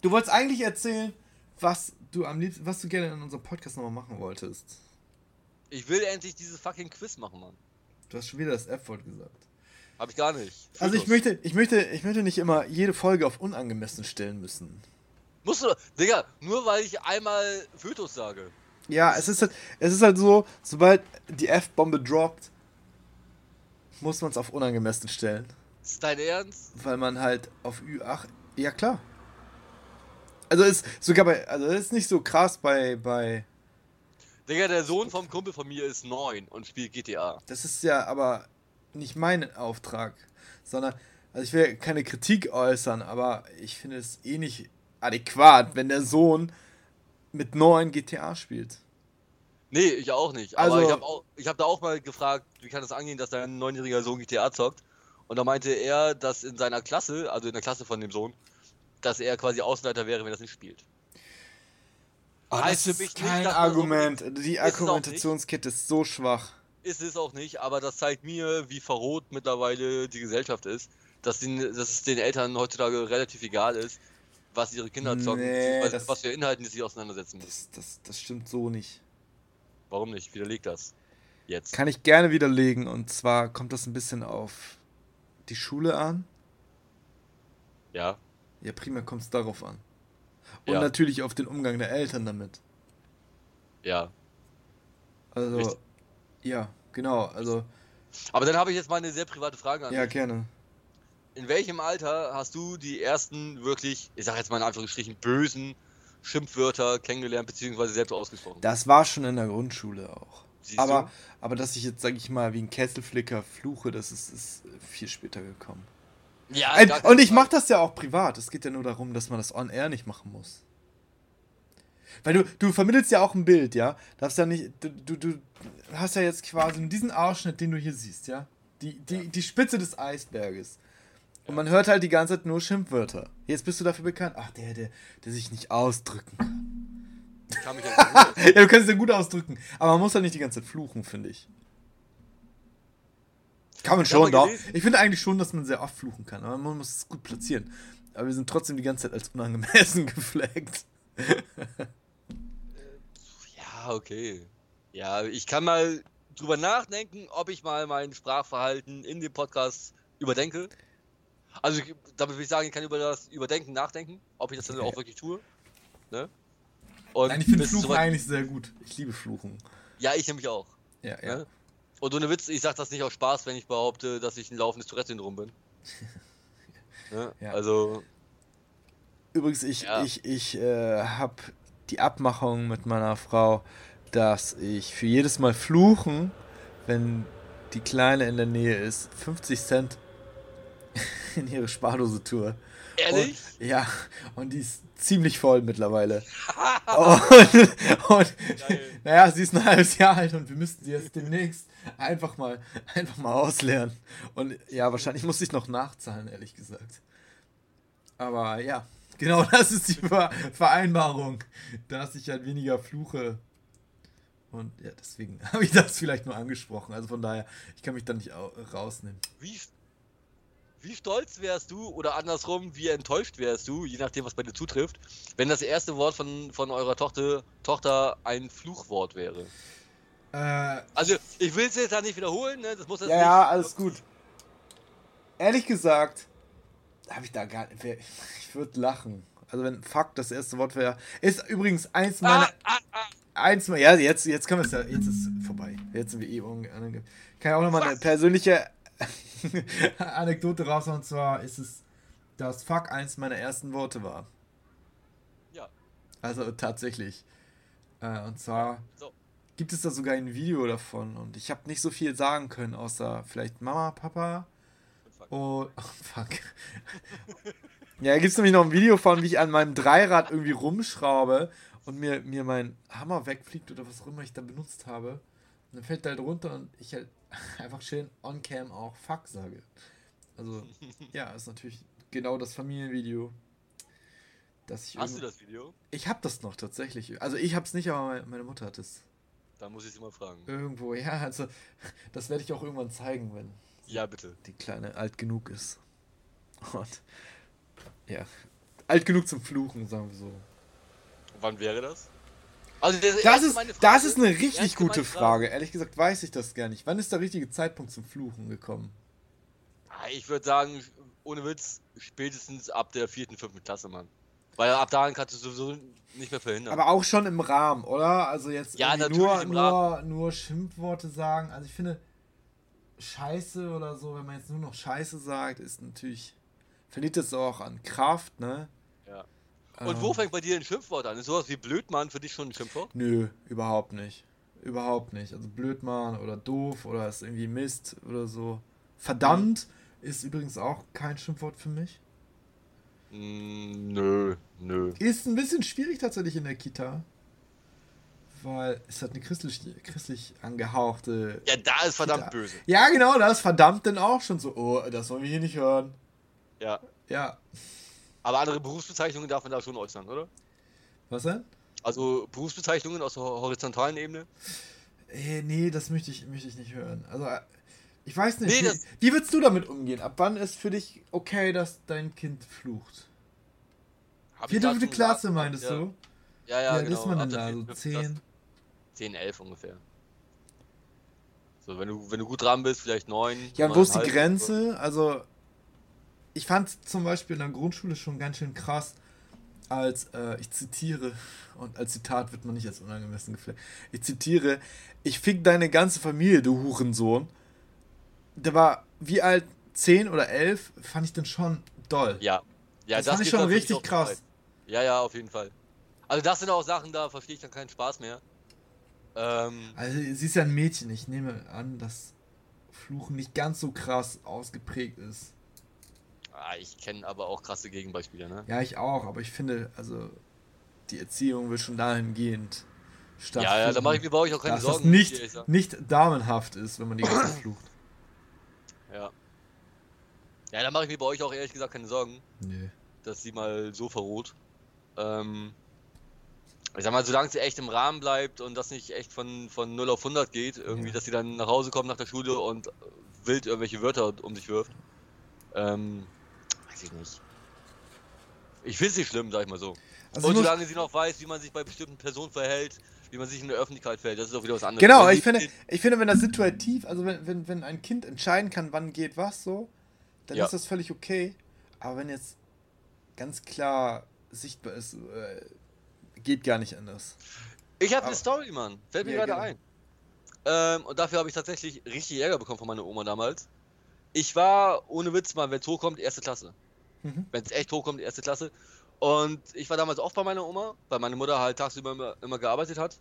Du wolltest eigentlich erzählen, was du am liebsten, was du gerne in unserem Podcast nochmal machen wolltest. ich will endlich dieses fucking Quiz machen, Mann. Du hast schon wieder das F-Wort gesagt. Hab ich gar nicht. Also ich möchte, ich möchte, ich möchte nicht immer jede Folge auf unangemessen stellen müssen. Musst du, Digga, nur weil ich einmal Fötus sage. Ja, es ist halt, es ist halt so, sobald die F-Bombe droppt, muss man es auf unangemessen stellen. Ist dein Ernst? Weil man halt auf Ü8. Ja klar. Also ist sogar bei. Also ist nicht so krass bei. bei Digga, der Sohn vom Kumpel von mir ist neun und spielt GTA. das ist ja aber nicht mein Auftrag. Sondern. Also ich will keine Kritik äußern, aber ich finde es eh nicht adäquat, wenn der Sohn mit 9 GTA spielt. Nee, ich auch nicht. Aber Also- ich habe ich hab da auch mal gefragt, wie kann das angehen, dass dein neunjähriger Sohn GTA zockt? Und da meinte er, dass in seiner Klasse, also in der Klasse von dem Sohn, dass er quasi Außenseiter wäre, wenn er das nicht spielt. Heißt das mich ist nicht, kein man Argument. Die auch nicht. Argumentationskette ist so schwach. ist es auch nicht, aber das zeigt mir, wie verroht mittlerweile die Gesellschaft ist, dass, den, dass es den Eltern heutzutage relativ egal ist, was ihre Kinder zocken, Nee, das- was für Inhalten die sich auseinandersetzen müssen. Das, das, das stimmt so nicht. Warum nicht? Widerlegt das. Jetzt. Kann ich gerne widerlegen. Und zwar kommt das ein bisschen auf die Schule an. Ja. Ja, primär kommt es darauf an. Und Ja. natürlich auf den Umgang der Eltern damit. Ja. Also, Richtig. ja, genau. Also, Aber dann habe ich jetzt mal eine sehr private Frage an ja, dich. gerne. In welchem Alter hast du die ersten wirklich, ich sag jetzt mal in Anführungsstrichen, bösen Schimpfwörter kennengelernt, beziehungsweise selbst ausgesprochen? Das war schon in der Grundschule auch. Siehst Aber, du? aber dass ich jetzt, sag ich mal, wie ein Kesselflicker fluche, das ist, ist viel später gekommen. Ja, Ein, keine und ich mache das ja auch privat. Es geht ja nur darum, dass man das on-air nicht machen muss. Weil du, du vermittelst ja auch ein Bild, ja? Darfst ja nicht. Du, du, du hast ja jetzt quasi diesen Ausschnitt, den du hier siehst, ja? Die, die, die Spitze des Eisberges. Und man hört halt die ganze Zeit nur Schimpfwörter. Jetzt bist du dafür bekannt. Ach, der, der, der sich nicht ausdrücken kann. Ich kann mich ja Ja, du kannst es ja gut ausdrücken. Aber man muss halt nicht die ganze Zeit fluchen, finde ich. Kann man Ich schon, doch. Ich finde eigentlich schon, dass man sehr oft fluchen kann. Aber man muss es gut platzieren. Aber wir sind trotzdem die ganze Zeit als unangemessen geflaggt. Ja, okay. Ja, ich kann mal drüber nachdenken, ob ich mal mein Sprachverhalten in dem Podcast überdenke. Also, ich- damit will ich sagen, ich kann über das Überdenken nachdenken, ob ich das dann Okay. auch wirklich tue. Ne? Und Nein, ich finde Fluchen eigentlich sehr gut. Ich liebe Fluchen. Ja, ich nämlich auch. Ja, ja. Ne? Und ohne Witz, ich sag das nicht aus Spaß, wenn ich behaupte, dass ich ein laufendes Tourette-Syndrom bin. ne? Ja. Also, Übrigens, ich, Ja. ich, ich äh, habe die Abmachung mit meiner Frau, dass ich für jedes Mal fluchen, wenn die Kleine in der Nähe ist, 50 Cent in ihre Spardose tue. ehrlich? Und, ja, und die ist ziemlich voll mittlerweile. und, und naja, sie ist ein halbes Jahr alt und wir müssten sie jetzt demnächst einfach mal, einfach mal ausleeren. Und ja, wahrscheinlich muss ich noch nachzahlen, ehrlich gesagt. Aber ja, genau das ist die Ver Vereinbarung, dass ich halt weniger fluche. Und ja, deswegen habe ich das vielleicht nur angesprochen. Also von daher, ich kann mich da nicht au- rausnehmen. Wie, wie stolz wärst du oder andersrum, wie enttäuscht wärst du, je nachdem, was bei dir zutrifft, wenn das erste Wort von, von eurer Tochter, Tochter ein Fluchwort wäre? Äh, Also, ich will es jetzt da nicht wiederholen, ne? Das muss jetzt Ja, nicht. ja, alles gut. Ehrlich gesagt, habe ich da gar nicht. Ich würde lachen. Also wenn Fuck das erste Wort wäre. Ist übrigens eins meiner. Ah, ah, ah, Eins meiner. Ja, jetzt, jetzt können wir es ja. Jetzt ist es vorbei. Jetzt sind wir eh Kann ja auch nochmal eine persönliche Anekdote raus. Und zwar ist es, dass Fuck eins meiner ersten Worte war. ja, Also tatsächlich. Äh, und zwar so. gibt es da sogar ein Video davon. Und ich habe nicht so viel sagen können, außer vielleicht Mama, Papa. Fuck. Oh, oh fuck. ja, da gibt es nämlich noch ein Video von, wie ich an meinem Dreirad irgendwie rumschraube und mir, mir mein Hammer wegfliegt oder was auch immer ich da benutzt habe. Und dann fällt der halt runter und ich halt einfach schön on cam auch fuck sage. Also, ja, ist natürlich genau das Familienvideo. Das ich Hast du das Video? Ich hab das noch tatsächlich. Also ich hab's nicht, aber meine- meine Mutter hat es. Da muss ich sie mal fragen. Irgendwo, ja, also das werde ich auch irgendwann zeigen, wenn Ja, bitte. die Kleine alt genug ist. Und ja, alt genug zum Fluchen, sagen wir so. Wann wäre das? Also, das, Das ist, Frage- das ist eine richtig gute meine Frage. Ehrlich gesagt weiß ich das gar nicht. Wann ist der richtige Zeitpunkt zum Fluchen gekommen? Ah, Ich würde sagen, ohne Witz, spätestens ab der vierten, fünften Klasse, Mann. Weil ab dahin kannst du sowieso nicht mehr verhindern. Aber auch schon im Rahmen, oder? Also jetzt Ja, nur, nur, nur Schimpfworte sagen. Also ich finde, Scheiße oder so, wenn man jetzt nur noch Scheiße sagt, ist natürlich, verliert das auch an Kraft, ne? Und Ähm, wo fängt bei dir ein Schimpfwort an? Ist sowas wie Blödmann für dich schon ein Schimpfwort? Nö, überhaupt nicht. Überhaupt nicht. Also Blödmann oder doof oder ist irgendwie Mist oder so. Verdammt ist übrigens auch kein Schimpfwort für mich. Mm, nö, nö. Ist ein bisschen schwierig tatsächlich in der Kita. Weil es hat eine christlich, christlich angehauchte. Ja, da ist verdammt Kita. böse. Ja, genau, da ist verdammt denn auch schon so. Oh, das wollen wir hier nicht hören. Ja. Ja. Aber andere Berufsbezeichnungen darf man da schon äußern, oder? Was denn? Also Berufsbezeichnungen aus der horizontalen Ebene? Hey, nee, das möchte ich, möchte ich nicht hören. Also, äh, ich weiß nicht, nee, wie, wie würdest du damit umgehen? Ab wann ist für dich okay, dass dein Kind flucht? Vierte Klasse meintest ja. du? Ja, ja, ja genau. ist man denn da? So 10? 10, 11 ungefähr. So, wenn du, wenn du gut dran bist, vielleicht 9. Ja, und wo ist die Grenze? Also, ich fand zum Beispiel in der Grundschule schon ganz schön krass, als, äh, ich zitiere, und als Zitat wird man nicht als unangemessen gefällt. Ich zitiere, ich fick deine ganze Familie, du Hurensohn. Der war wie alt? 10 oder 11? Fand ich den schon doll. Ja. ja das, das fand ich schon richtig krass. Ja, ja, auf jeden Fall. Also das sind auch Sachen, da verstehe ich dann keinen Spaß mehr. Ähm, also sie ist ja ein Mädchen. Ich nehme an, dass Fluchen nicht ganz so krass ausgeprägt ist. Ah, ich kenne aber auch krasse Gegenbeispiele, ne? Ja, ich auch, aber ich finde, also die Erziehung will schon dahingehend stattfinden. Ja, ja, da mache ich mir bei euch auch keine dass Sorgen. Dass nicht, nicht damenhaft ist, wenn man die ganze Zeit flucht. Ja. Ja, da mache ich mir bei euch auch ehrlich gesagt keine Sorgen. Nee. Dass sie mal so verroht. Ähm, ich sag mal, solange sie echt im Rahmen bleibt und das nicht echt von, von 0 auf 100 geht, irgendwie, ja. dass sie dann nach Hause kommt nach der Schule und wild irgendwelche Wörter um sich wirft. Ähm, weiß ich nicht. Ich finde sie schlimm, sag ich mal so. Also und solange sie noch weiß, wie man sich bei bestimmten Personen verhält, wie man sich in der Öffentlichkeit verhält, das ist auch wieder was anderes. Genau, ich finde, ich finde, wenn das situativ, also wenn, wenn, wenn ein Kind entscheiden kann, wann geht was so, dann ja. ist das völlig okay. Aber wenn jetzt ganz klar sichtbar ist, äh, geht gar nicht anders. Ich habe eine Story, Mann. Fällt mir ja, gerade ein. Ähm, und dafür habe ich tatsächlich richtig Ärger bekommen von meiner Oma damals. Ich war, ohne Witz mal, wenn es hochkommt, erste Klasse. Mhm. Wenn es echt hochkommt, erste Klasse. Und ich war damals oft bei meiner Oma, weil meine Mutter halt tagsüber immer, immer gearbeitet hat.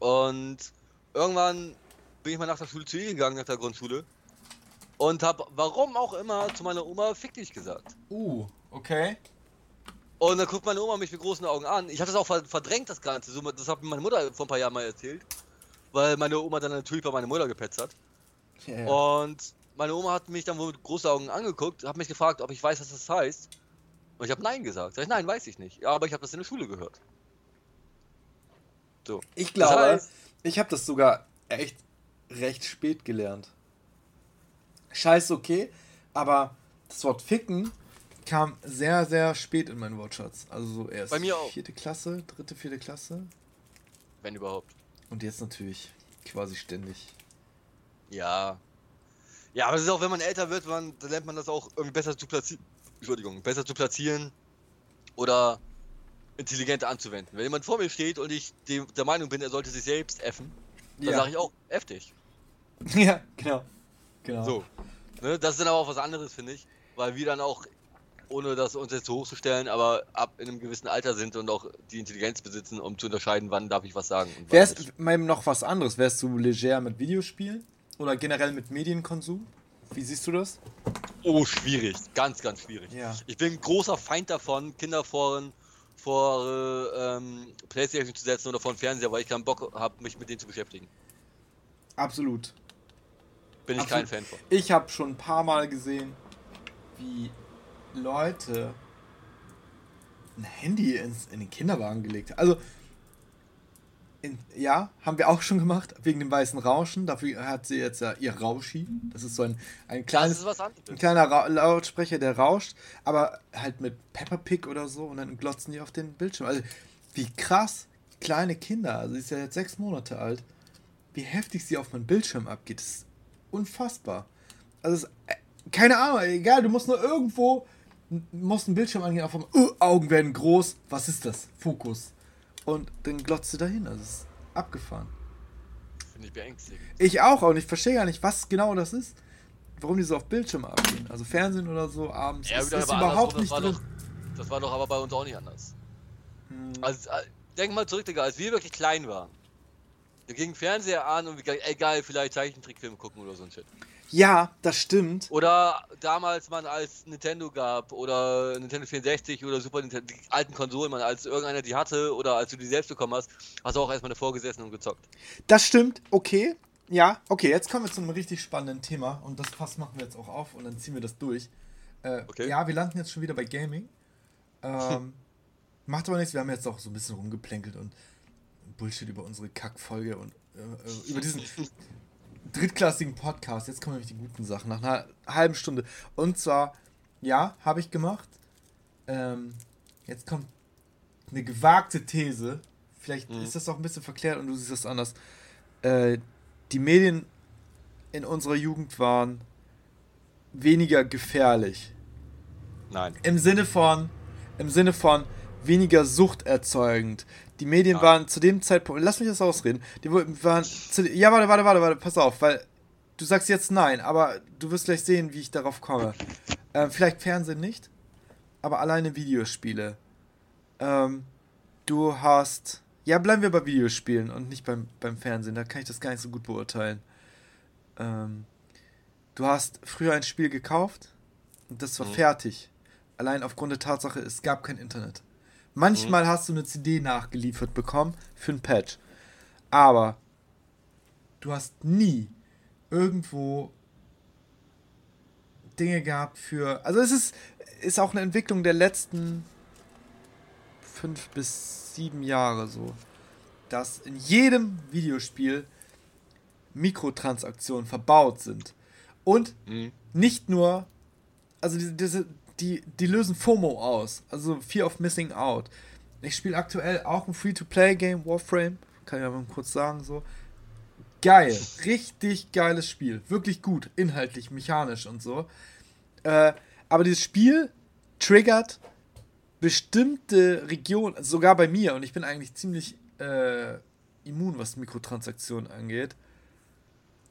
Und irgendwann bin ich mal nach der Schule zu ihr gegangen, nach der Grundschule. Und habe, warum auch immer, zu meiner Oma Fick dich gesagt. Uh, okay. Und dann guckt meine Oma mich mit großen Augen an. Ich habe das auch verdrängt, das Ganze. Das hat mir meine Mutter vor ein paar Jahren mal erzählt. Weil meine Oma dann natürlich bei meiner Mutter gepetzt hat. Yeah. Und meine Oma hat mich dann wohl mit großen Augen angeguckt, hat mich gefragt, ob ich weiß, was das heißt. Und ich habe Nein gesagt. Sag ich, nein, weiß ich nicht. Ja, aber ich habe das in der Schule gehört. So. Ich glaube, das heißt, ich habe das sogar echt recht spät gelernt. Scheiß okay, aber das Wort ficken kam sehr, sehr spät in meinen Wortschatz. Also so erst Bei mir auch. vierte Klasse, dritte, vierte Klasse. Wenn überhaupt. Und jetzt natürlich quasi ständig. Ja. Ja, aber es ist auch, wenn man älter wird, man, dann lernt man das auch irgendwie besser zu platzieren. Entschuldigung, besser zu platzieren oder intelligenter anzuwenden. Wenn jemand vor mir steht und ich der Meinung bin, er sollte sich selbst effen, dann ja. sage ich auch, F dich. Ja, genau. genau. So. Ne, das ist dann aber auch was anderes, finde ich. Weil wir dann auch ohne das uns jetzt hochzustellen, aber ab in einem gewissen Alter sind und auch die Intelligenz besitzen, um zu unterscheiden, wann darf ich was sagen. Wäre es noch was anderes? Wärst du leger mit Videospielen oder generell mit Medienkonsum? Wie siehst du das? Oh, schwierig. Ganz, ganz schwierig. Ja. Ich bin ein großer Feind davon, Kinder vor, vor äh, ähm, Playstation zu setzen oder vor den Fernseher, weil ich keinen Bock habe, mich mit denen zu beschäftigen. Absolut. Bin ich Absolut. kein Fan von. Ich habe schon ein paar Mal gesehen, wie Leute ein Handy ins, in den Kinderwagen gelegt. Also, in, ja, haben wir auch schon gemacht, wegen dem weißen Rauschen. Dafür hat sie jetzt ja ihr Rauschi. Das ist so ein, ein, kleines, ein kleiner Ra Lautsprecher, der rauscht, aber halt mit Pepper Pig oder so und dann glotzen die auf den Bildschirm. Also, wie krass kleine Kinder, also sie ist ja jetzt sechs Monate alt, wie heftig sie auf meinen Bildschirm abgeht. Das ist unfassbar. Also, ist, äh, keine Ahnung, egal, du musst nur irgendwo musst einen Bildschirm angehen, auf einmal, uh, Augen werden groß, was ist das? Fokus. Und dann glotzt du dahin, also es ist abgefahren. Finde ich beängstigend. Ich auch, und ich verstehe gar nicht, was genau das ist. Warum die so auf Bildschirme abgehen. Also Fernsehen oder so abends. Ja, ist, ist überhaupt nicht drin. Doch, das war doch aber bei uns auch nicht anders. Hm. Also, äh, denk mal zurück, Digga, als wir wirklich klein waren. Wir gingen Fernseher an und geil, vielleicht Zeichentrickfilme gucken oder so ein Shit. Ja, das stimmt. Oder damals man als Nintendo gab oder Nintendo 64 oder Super Nintendo, die alten Konsolen, man als irgendeiner die hatte oder als du die selbst bekommen hast, hast du auch erstmal davor gesessen und gezockt. Das stimmt, okay. Ja, okay, jetzt kommen wir zu einem richtig spannenden Thema und das Fass machen wir jetzt auch auf und dann ziehen wir das durch. Äh, okay. Ja, wir landen jetzt schon wieder bei Gaming. Ähm, macht aber nichts, wir haben jetzt auch so ein bisschen rumgeplänkelt und Bullshit über unsere Kackfolge und äh, über diesen drittklassigen Podcast. Jetzt kommen nämlich die guten Sachen nach einer halben Stunde. Und zwar, ja, habe ich gemacht. Ähm, jetzt kommt eine gewagte These. Vielleicht mhm. ist das auch ein bisschen verklärt und du siehst das anders. Äh, die Medien in unserer Jugend waren weniger gefährlich. Nein. Im Sinne von, im Sinne von weniger suchterzeugend. Die Medien ah. waren zu dem Zeitpunkt, lass mich das ausreden, die waren, zu, ja, warte, warte, warte, warte, pass auf, weil du sagst jetzt nein, aber du wirst gleich sehen, wie ich darauf komme. Ähm, vielleicht Fernsehen nicht, aber alleine Videospiele. Ähm, du hast, ja, bleiben wir bei Videospielen und nicht beim, beim Fernsehen, da kann ich das gar nicht so gut beurteilen. Ähm, du hast früher ein Spiel gekauft und das war mhm. fertig. Allein aufgrund der Tatsache, es gab kein Internet. Manchmal mhm. hast du eine CD nachgeliefert bekommen für ein Patch. Aber du hast nie irgendwo Dinge gehabt für. Also es ist, ist auch eine Entwicklung der letzten fünf bis sieben Jahre so. Dass in jedem Videospiel Mikrotransaktionen verbaut sind. Und mhm. nicht nur, also diese, diese, die, die lösen FOMO aus, also Fear of Missing Out. Ich spiele aktuell auch ein Free-to-Play-Game, Warframe, kann ich mal kurz sagen, so. Geil, richtig geiles Spiel, wirklich gut, inhaltlich, mechanisch und so. Äh, aber dieses Spiel triggert bestimmte Regionen, sogar bei mir, und ich bin eigentlich ziemlich äh, immun, was Mikrotransaktionen angeht,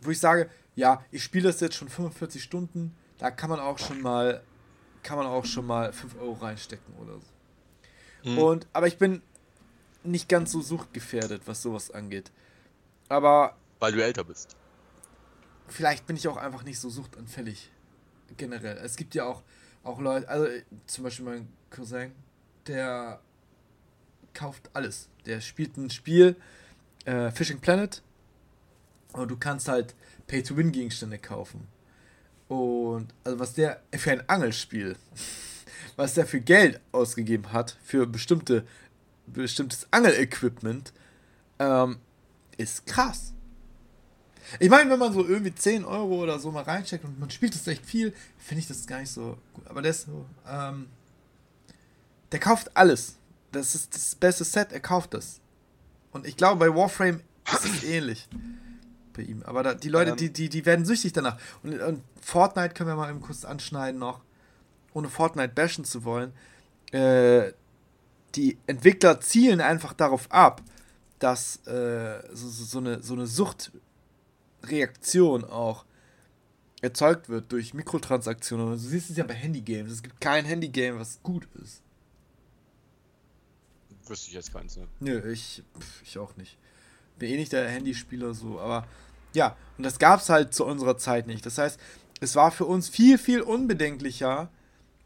wo ich sage, ja, ich spiele das jetzt schon 45 Stunden, da kann man auch schon mal kann man auch schon mal 5 Euro reinstecken oder so. Mhm. Und, aber ich bin nicht ganz so suchtgefährdet, was sowas angeht. Aber. Weil du älter bist. Vielleicht bin ich auch einfach nicht so suchtanfällig. Generell. Es gibt ja auch, auch Leute, also zum Beispiel mein Cousin, der kauft alles. Der spielt ein Spiel, äh, Fishing Planet, und du kannst halt Pay-to-Win-Gegenstände kaufen. Und also was der für ein Angelspiel, was der für Geld ausgegeben hat, für bestimmte, bestimmtes Angelequipment, ähm, ist krass. Ich meine, wenn man so irgendwie 10 Euro oder so mal reinsteckt und man spielt das echt viel, finde ich das gar nicht so gut. Aber der ist so, ähm, der kauft alles. Das ist das beste Set, er kauft das. Und ich glaube, bei Warframe ist es ähnlich bei ihm. Aber da, die Leute, ähm, die, die, die werden süchtig danach. Und, und, Fortnite können wir mal eben kurz anschneiden noch, ohne Fortnite bashen zu wollen. Äh, die Entwickler zielen einfach darauf ab, dass äh, so, so, eine, so eine Suchtreaktion auch erzeugt wird durch Mikrotransaktionen. Du siehst es ja bei Handygames. Es gibt kein Handygame, was gut ist. Wüsste ich jetzt keins, ne? Nö, ich, ich auch nicht bin eh nicht der Handyspieler so, aber ja, und das gab es halt zu unserer Zeit nicht. Das heißt, es war für uns viel, viel unbedenklicher,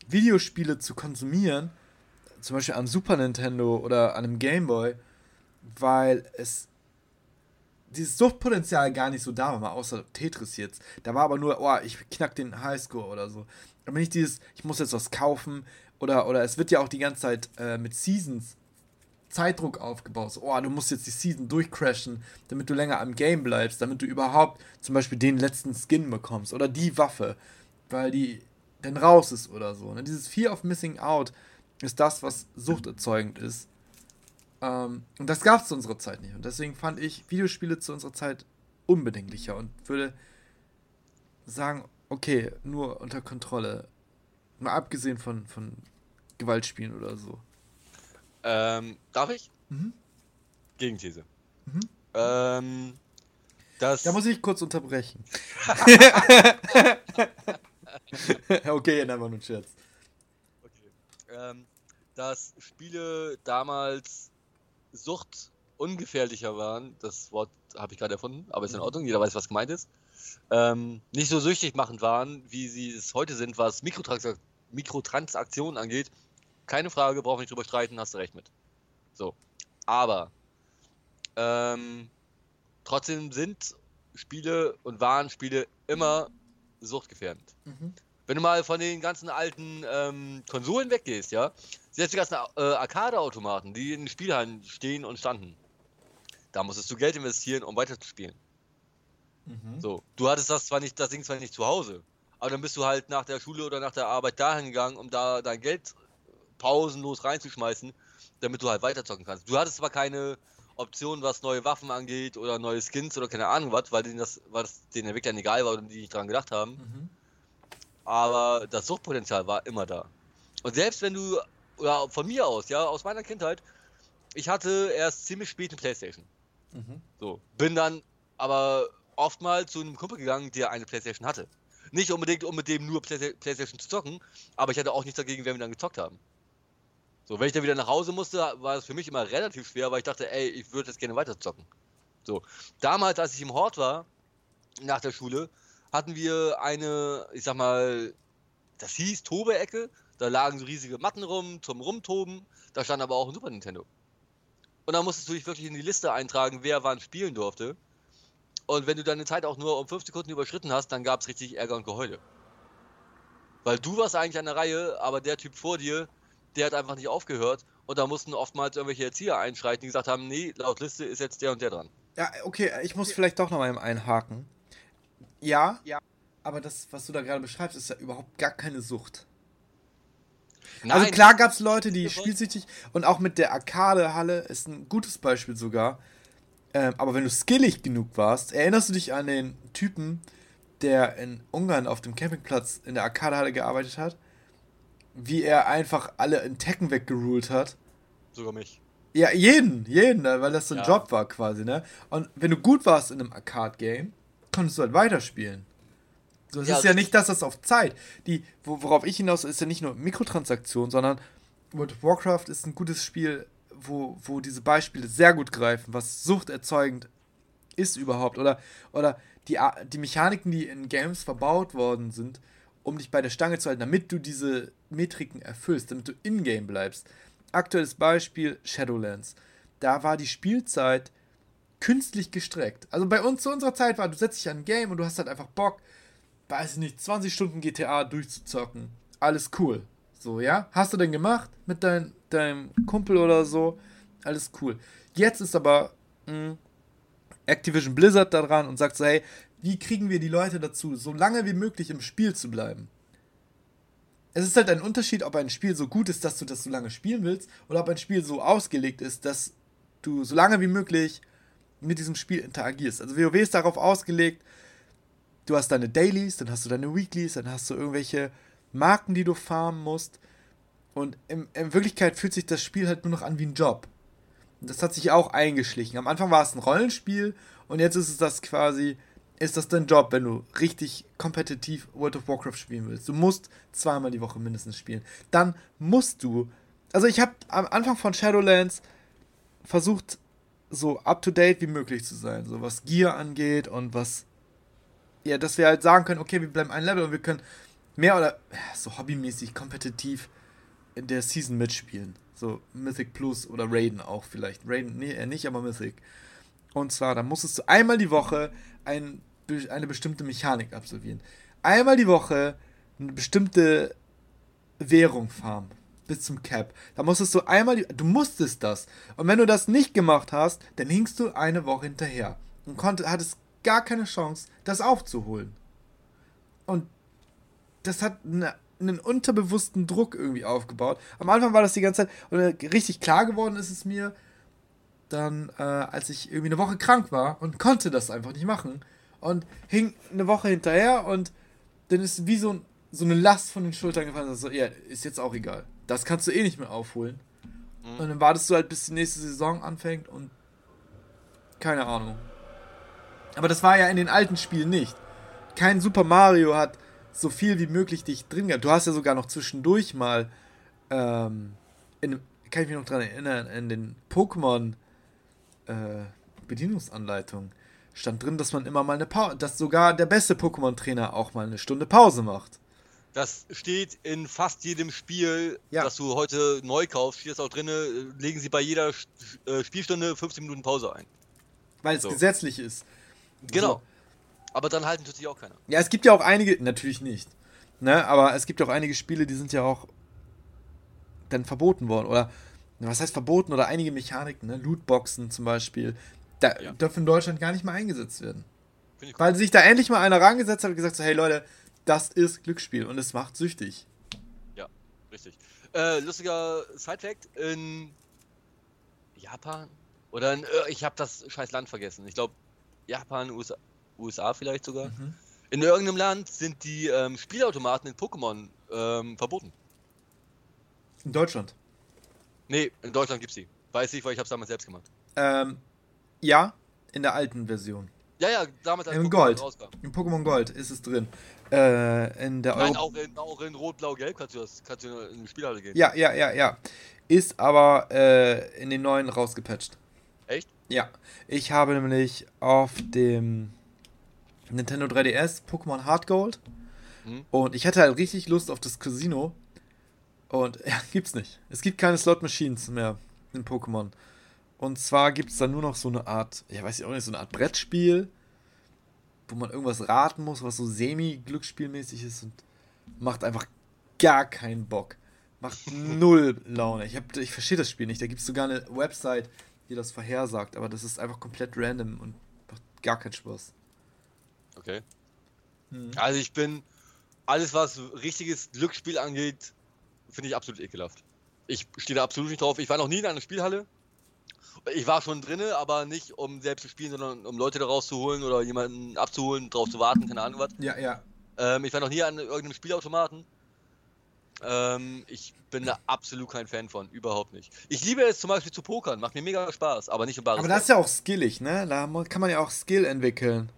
Videospiele zu konsumieren, zum Beispiel am Super Nintendo oder an einem Game Boy, weil es dieses Suchtpotenzial gar nicht so da war, außer Tetris jetzt. Da war aber nur, oh, ich knack den Highscore oder so. Aber nicht dieses, ich muss jetzt was kaufen oder, oder es wird ja auch die ganze Zeit äh, mit Seasons Zeitdruck aufgebaut. So, oh, du musst jetzt die Season durchcrashen, damit du länger am Game bleibst, damit du überhaupt zum Beispiel den letzten Skin bekommst oder die Waffe, weil die dann raus ist oder so. Ne? Dieses Fear of Missing Out ist das, was suchterzeugend ist. Ähm, und das gab es zu unserer Zeit nicht. Und deswegen fand ich Videospiele zu unserer Zeit unbedenklicher und würde sagen, okay, nur unter Kontrolle. Mal abgesehen von, von Gewaltspielen oder so. Ähm, darf ich? Mhm. Gegenthese. Mhm. Ähm, das da muss ich kurz unterbrechen. okay, dann war nur ein Scherz. Okay. Ähm, dass Spiele damals Sucht ungefährlicher waren, das Wort habe ich gerade erfunden, aber ist in mhm. Ordnung, jeder weiß, was gemeint ist, ähm, nicht so süchtig machend waren, wie sie es heute sind, was Mikrotrans Mikrotransaktionen angeht, keine Frage, brauchen wir nicht drüber streiten, hast du recht mit. So. Aber ähm, trotzdem sind Spiele und waren Spiele immer suchtgefährdend. Mhm. Wenn du mal von den ganzen alten ähm, Konsolen weggehst, ja, selbst die ganzen äh, Arcade-Automaten, die in den Spielhallen stehen und standen, Da musstest du Geld investieren, um weiterzuspielen. Mhm. So, du hattest das zwar nicht, das Ding zwar nicht zu Hause, aber dann bist du halt nach der Schule oder nach der Arbeit dahin gegangen, um da dein Geld pausenlos reinzuschmeißen, damit du halt weiterzocken kannst. Du hattest zwar keine Option, was neue Waffen angeht oder neue Skins oder keine Ahnung was, weil denen das, weil das den Entwicklern egal war und die nicht dran gedacht haben. Mhm. Aber das Suchtpotenzial war immer da. Und selbst wenn du, oder von mir aus, ja, aus meiner Kindheit, ich hatte erst ziemlich spät eine Playstation. Mhm. So, bin dann aber oftmals zu einem Kumpel gegangen, der eine Playstation hatte. Nicht unbedingt, um mit dem nur Play Playstation zu zocken, aber ich hatte auch nichts dagegen, wenn wir dann gezockt haben. So, wenn ich dann wieder nach Hause musste, war es für mich immer relativ schwer, weil ich dachte, ey, ich würde jetzt gerne weiter zocken. So, damals, als ich im Hort war, nach der Schule, hatten wir eine, ich sag mal, das hieß Tobe-Ecke, da lagen so riesige Matten rum zum Rumtoben, da stand aber auch ein Super Nintendo. Und dann musstest du dich wirklich in die Liste eintragen, wer wann spielen durfte. Und wenn du deine Zeit auch nur um 5 Sekunden überschritten hast, dann gab es richtig Ärger und Geheule. Weil du warst eigentlich an der Reihe, aber der Typ vor dir, der hat einfach nicht aufgehört und da mussten oftmals irgendwelche Erzieher einschreiten, die gesagt haben, nee, laut Liste ist jetzt der und der dran. Ja, okay, ich muss vielleicht doch noch mal einhaken. Ja, ja, aber das, was du da gerade beschreibst, ist ja überhaupt gar keine Sucht. Also Nein, also klar gab es Leute, die spielsüchtig und auch mit der Arcade-Halle ist ein gutes Beispiel sogar. Ähm, aber wenn du skillig genug warst, erinnerst du dich an den Typen, der in Ungarn auf dem Campingplatz in der Arcade-Halle gearbeitet hat? Wie er einfach alle in Tekken weggeruled hat. Sogar mich. Ja, jeden, jeden, ne, weil das so ein ja. Job war quasi, ne? Und wenn du gut warst in einem Arcade-Game, konntest du halt weiterspielen. So, es ja, ist ja nicht, dass das auf Zeit. Die, worauf ich hinaus ist ja nicht nur Mikrotransaktion, sondern World of Warcraft ist ein gutes Spiel, wo, wo diese Beispiele sehr gut greifen, was suchterzeugend ist überhaupt. Oder, oder die, die Mechaniken, die in Games verbaut worden sind, um dich bei der Stange zu halten, damit du diese Metriken erfüllst, damit du in-game bleibst. Aktuelles Beispiel Shadowlands. Da war die Spielzeit künstlich gestreckt. Also bei uns zu unserer Zeit war, du setzt dich an ein Game und du hast halt einfach Bock, weiß ich nicht, 20 Stunden GTA durchzuzocken. Alles cool. So, ja? Hast du denn gemacht mit dein, deinem Kumpel oder so? Alles cool. Jetzt ist aber mh, hm, Activision Blizzard da dran und sagt so, hey, wie kriegen wir die Leute dazu, so lange wie möglich im Spiel zu bleiben? Es ist halt ein Unterschied, ob ein Spiel so gut ist, dass du das so lange spielen willst, oder ob ein Spiel so ausgelegt ist, dass du so lange wie möglich mit diesem Spiel interagierst. Also WoW ist darauf ausgelegt, du hast deine Dailies, dann hast du deine Weeklies, dann hast du irgendwelche Marken, die du farmen musst. Und in, in Wirklichkeit fühlt sich das Spiel halt nur noch an wie ein Job. Und das hat sich auch eingeschlichen. Am Anfang war es ein Rollenspiel und jetzt ist es das quasi, ist das dein Job, wenn du richtig kompetitiv World of Warcraft spielen willst. Du musst zweimal die Woche mindestens spielen. Dann musst du. Also ich habe am Anfang von Shadowlands versucht, so up-to-date wie möglich zu sein. So was Gear angeht und was. Ja, dass wir halt sagen können, okay, wir bleiben ein Level und wir können mehr oder so hobbymäßig kompetitiv in der Season mitspielen. So Mythic Plus oder Raiden auch vielleicht. Raiden, nee, nicht, aber Mythic. Und zwar, da musstest du einmal die Woche ein eine bestimmte Mechanik absolvieren. Einmal die Woche eine bestimmte Währung farmen. Bis zum Cap. Da musstest du einmal, die, du musstest das. Und wenn du das nicht gemacht hast, dann hingst du eine Woche hinterher. Und konnte, hattest gar keine Chance, das aufzuholen. Und das hat eine, einen unterbewussten Druck irgendwie aufgebaut. Am Anfang war das die ganze Zeit, und richtig klar geworden ist es mir, dann, äh, als ich irgendwie eine Woche krank war und konnte das einfach nicht machen und hing eine Woche hinterher und dann ist wie so, so eine Last von den Schultern gefallen. Also, ja, ist jetzt auch egal. Das kannst du eh nicht mehr aufholen. Mhm. Und dann wartest du halt, bis die nächste Saison anfängt und keine Ahnung. Aber das war ja in den alten Spielen nicht. Kein Super Mario hat so viel wie möglich dich drin gehabt. Du hast ja sogar noch zwischendurch mal, ähm, in, kann ich mich noch dran erinnern, in den Pokémon äh, Bedienungsanleitungen stand drin, dass man immer mal eine Pause, dass sogar der beste Pokémon-Trainer auch mal eine Stunde Pause macht. Das steht in fast jedem Spiel, ja. das du heute neu kaufst, steht das auch drin, legen sie bei jeder äh, Spielstunde 15 Minuten Pause ein. Weil es so. gesetzlich ist. Genau. So. Aber dann halten sich auch keiner. Ja, es gibt ja auch einige, natürlich nicht. Ne, aber es gibt ja auch einige Spiele, die sind ja auch dann verboten worden. Oder was heißt verboten? Oder einige Mechaniken, ne? Lootboxen zum Beispiel, da ja. dürfen in Deutschland gar nicht mal eingesetzt werden. Weil sich da endlich mal einer rangesetzt hat und gesagt so, hey Leute, das ist Glücksspiel und es macht süchtig. Ja, richtig. Äh, lustiger Sidefact, in Japan oder in, äh, ich habe das scheiß Land vergessen. Ich glaube Japan, USA, USA vielleicht sogar. Mhm. In irgendeinem Land sind die ähm, Spielautomaten in Pokémon ähm, verboten. In Deutschland? Nee, in Deutschland gibt's die. Weiß ich, weil ich hab's damals selbst gemacht. Ähm, ja, in der alten Version. Ja, ja, damals als Im Gold. Rauskam. Im Pokémon Gold ist es drin. Äh, in der Nein, auch in, auch in Rot, Blau, Gelb kannst du, das, kannst du in die Spielhalle gehen. Ja, ja, ja, ja. Ist aber äh, in den neuen rausgepatcht. Echt? Ja. Ich habe nämlich auf dem Nintendo 3DS Pokémon Hard Gold hm. und ich hatte halt richtig Lust auf das Casino. Und ja, gibt's nicht. Es gibt keine Slot Machines mehr in Pokémon. Und zwar gibt es da nur noch so eine Art, ja weiß ich auch nicht, so eine Art Brettspiel, wo man irgendwas raten muss, was so semi-glücksspielmäßig ist und macht einfach gar keinen Bock. Macht null Laune. Ich, ich verstehe das Spiel nicht. Da gibt es sogar eine Website, die das vorhersagt, aber das ist einfach komplett random und macht gar keinen Spaß. Okay. Hm. Also ich bin, alles was richtiges Glücksspiel angeht, finde ich absolut ekelhaft. Ich stehe da absolut nicht drauf. Ich war noch nie in einer Spielhalle. Ich war schon drinne, aber nicht um selbst zu spielen, sondern um Leute da rauszuholen oder jemanden abzuholen, drauf zu warten, keine Ahnung was. Ja, ja. Ähm, ich war noch nie an irgendeinem Spielautomaten. Ähm, ich bin da absolut kein Fan von, überhaupt nicht. Ich liebe es zum Beispiel zu pokern, macht mir mega Spaß, aber nicht im Bares. Aber das ist ja auch skillig, ne? Da kann man ja auch Skill entwickeln.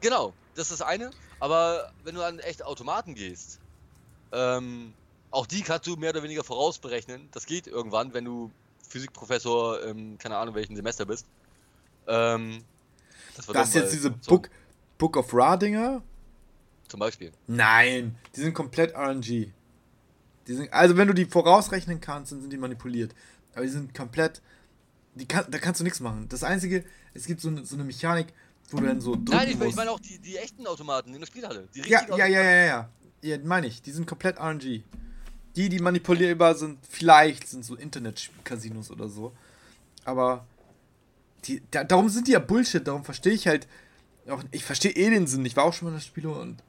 Genau, das ist das eine. Aber wenn du an echt Automaten gehst, ähm, auch die kannst du mehr oder weniger vorausberechnen. Das geht irgendwann, wenn du Physikprofessor im, keine Ahnung welchen Semester bist. Ähm, das, das ist jetzt diese so. Book, Book of Ra-Dinger? Zum Beispiel. Nein, die sind komplett RNG. Die sind, also wenn du die vorausrechnen kannst, dann sind die manipuliert. Aber die sind komplett. Die kann, da kannst du nichts machen. Das Einzige, es gibt so, eine, so eine Mechanik, wo du dann so. Nein, ich, ich meine auch die, die echten Automaten in der Spielhalle. Die ja, ja, ja, ja, ja, ja. Ja, meine ich. Die sind komplett RNG. Die, die manipulierbar sind, vielleicht sind so Internet-Casinos oder so. Aber die, da, darum sind die ja Bullshit. Darum verstehe ich halt. Auch, ich verstehe eh den Sinn. Ich war auch schon mal in der Spiele und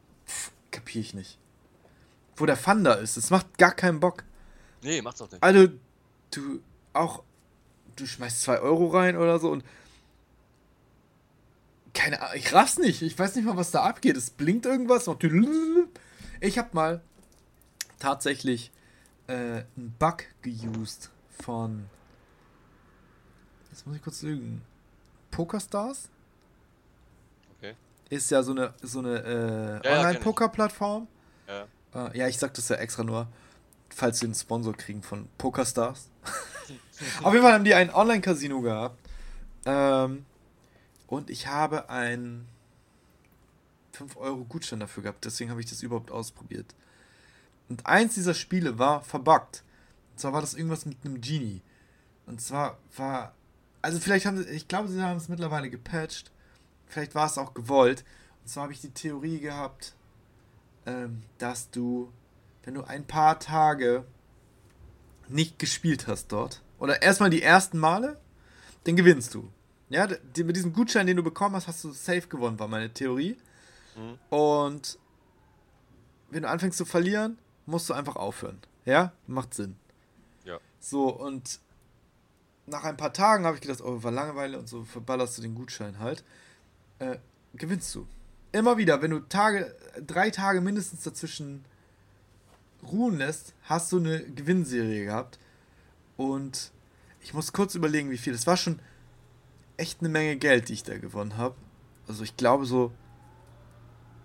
kapiere ich nicht. Wo der Fun da ist. Das macht gar keinen Bock. Nee, macht's auch nicht. Also, du auch. Du schmeißt 2 Euro rein oder so und. Keine Ahnung, ich raff's nicht. Ich weiß nicht mal, was da abgeht. Es blinkt irgendwas. Ich hab mal tatsächlich äh, einen Bug geused von. Jetzt muss ich kurz lügen. PokerStars? Okay. Ist ja so eine, so eine äh, ja, Online-Poker-Plattform. Ja. Äh, ja, ich sag das ja extra nur, falls sie einen Sponsor kriegen von PokerStars. Auf jeden Fall haben die ein Online-Casino gehabt. Ähm, und ich habe einen 5 Euro Gutschein dafür gehabt. Deswegen habe ich das überhaupt ausprobiert. Und eins dieser Spiele war verbuggt. Und zwar war das irgendwas mit einem Genie. Und zwar war. Also vielleicht haben sie. Ich glaube, sie haben es mittlerweile gepatcht. Vielleicht war es auch gewollt. Und zwar habe ich die Theorie gehabt, ähm, dass du, wenn du ein paar Tage nicht gespielt hast dort, oder erstmal die ersten Male, dann gewinnst du. Ja, mit diesem Gutschein, den du bekommen hast, hast du safe gewonnen, war meine Theorie. Mhm. Und wenn du anfängst zu verlieren, musst du einfach aufhören. Ja, macht Sinn. Ja. So, und nach ein paar Tagen habe ich gedacht, oh, war Langeweile und so verballerst du den Gutschein halt. Äh, gewinnst du. Immer wieder, wenn du Tage, drei Tage mindestens dazwischen ruhen lässt, hast du eine Gewinnserie gehabt. Und ich muss kurz überlegen, wie viel. Das war schon echt eine Menge Geld, die ich da gewonnen habe. Also ich glaube so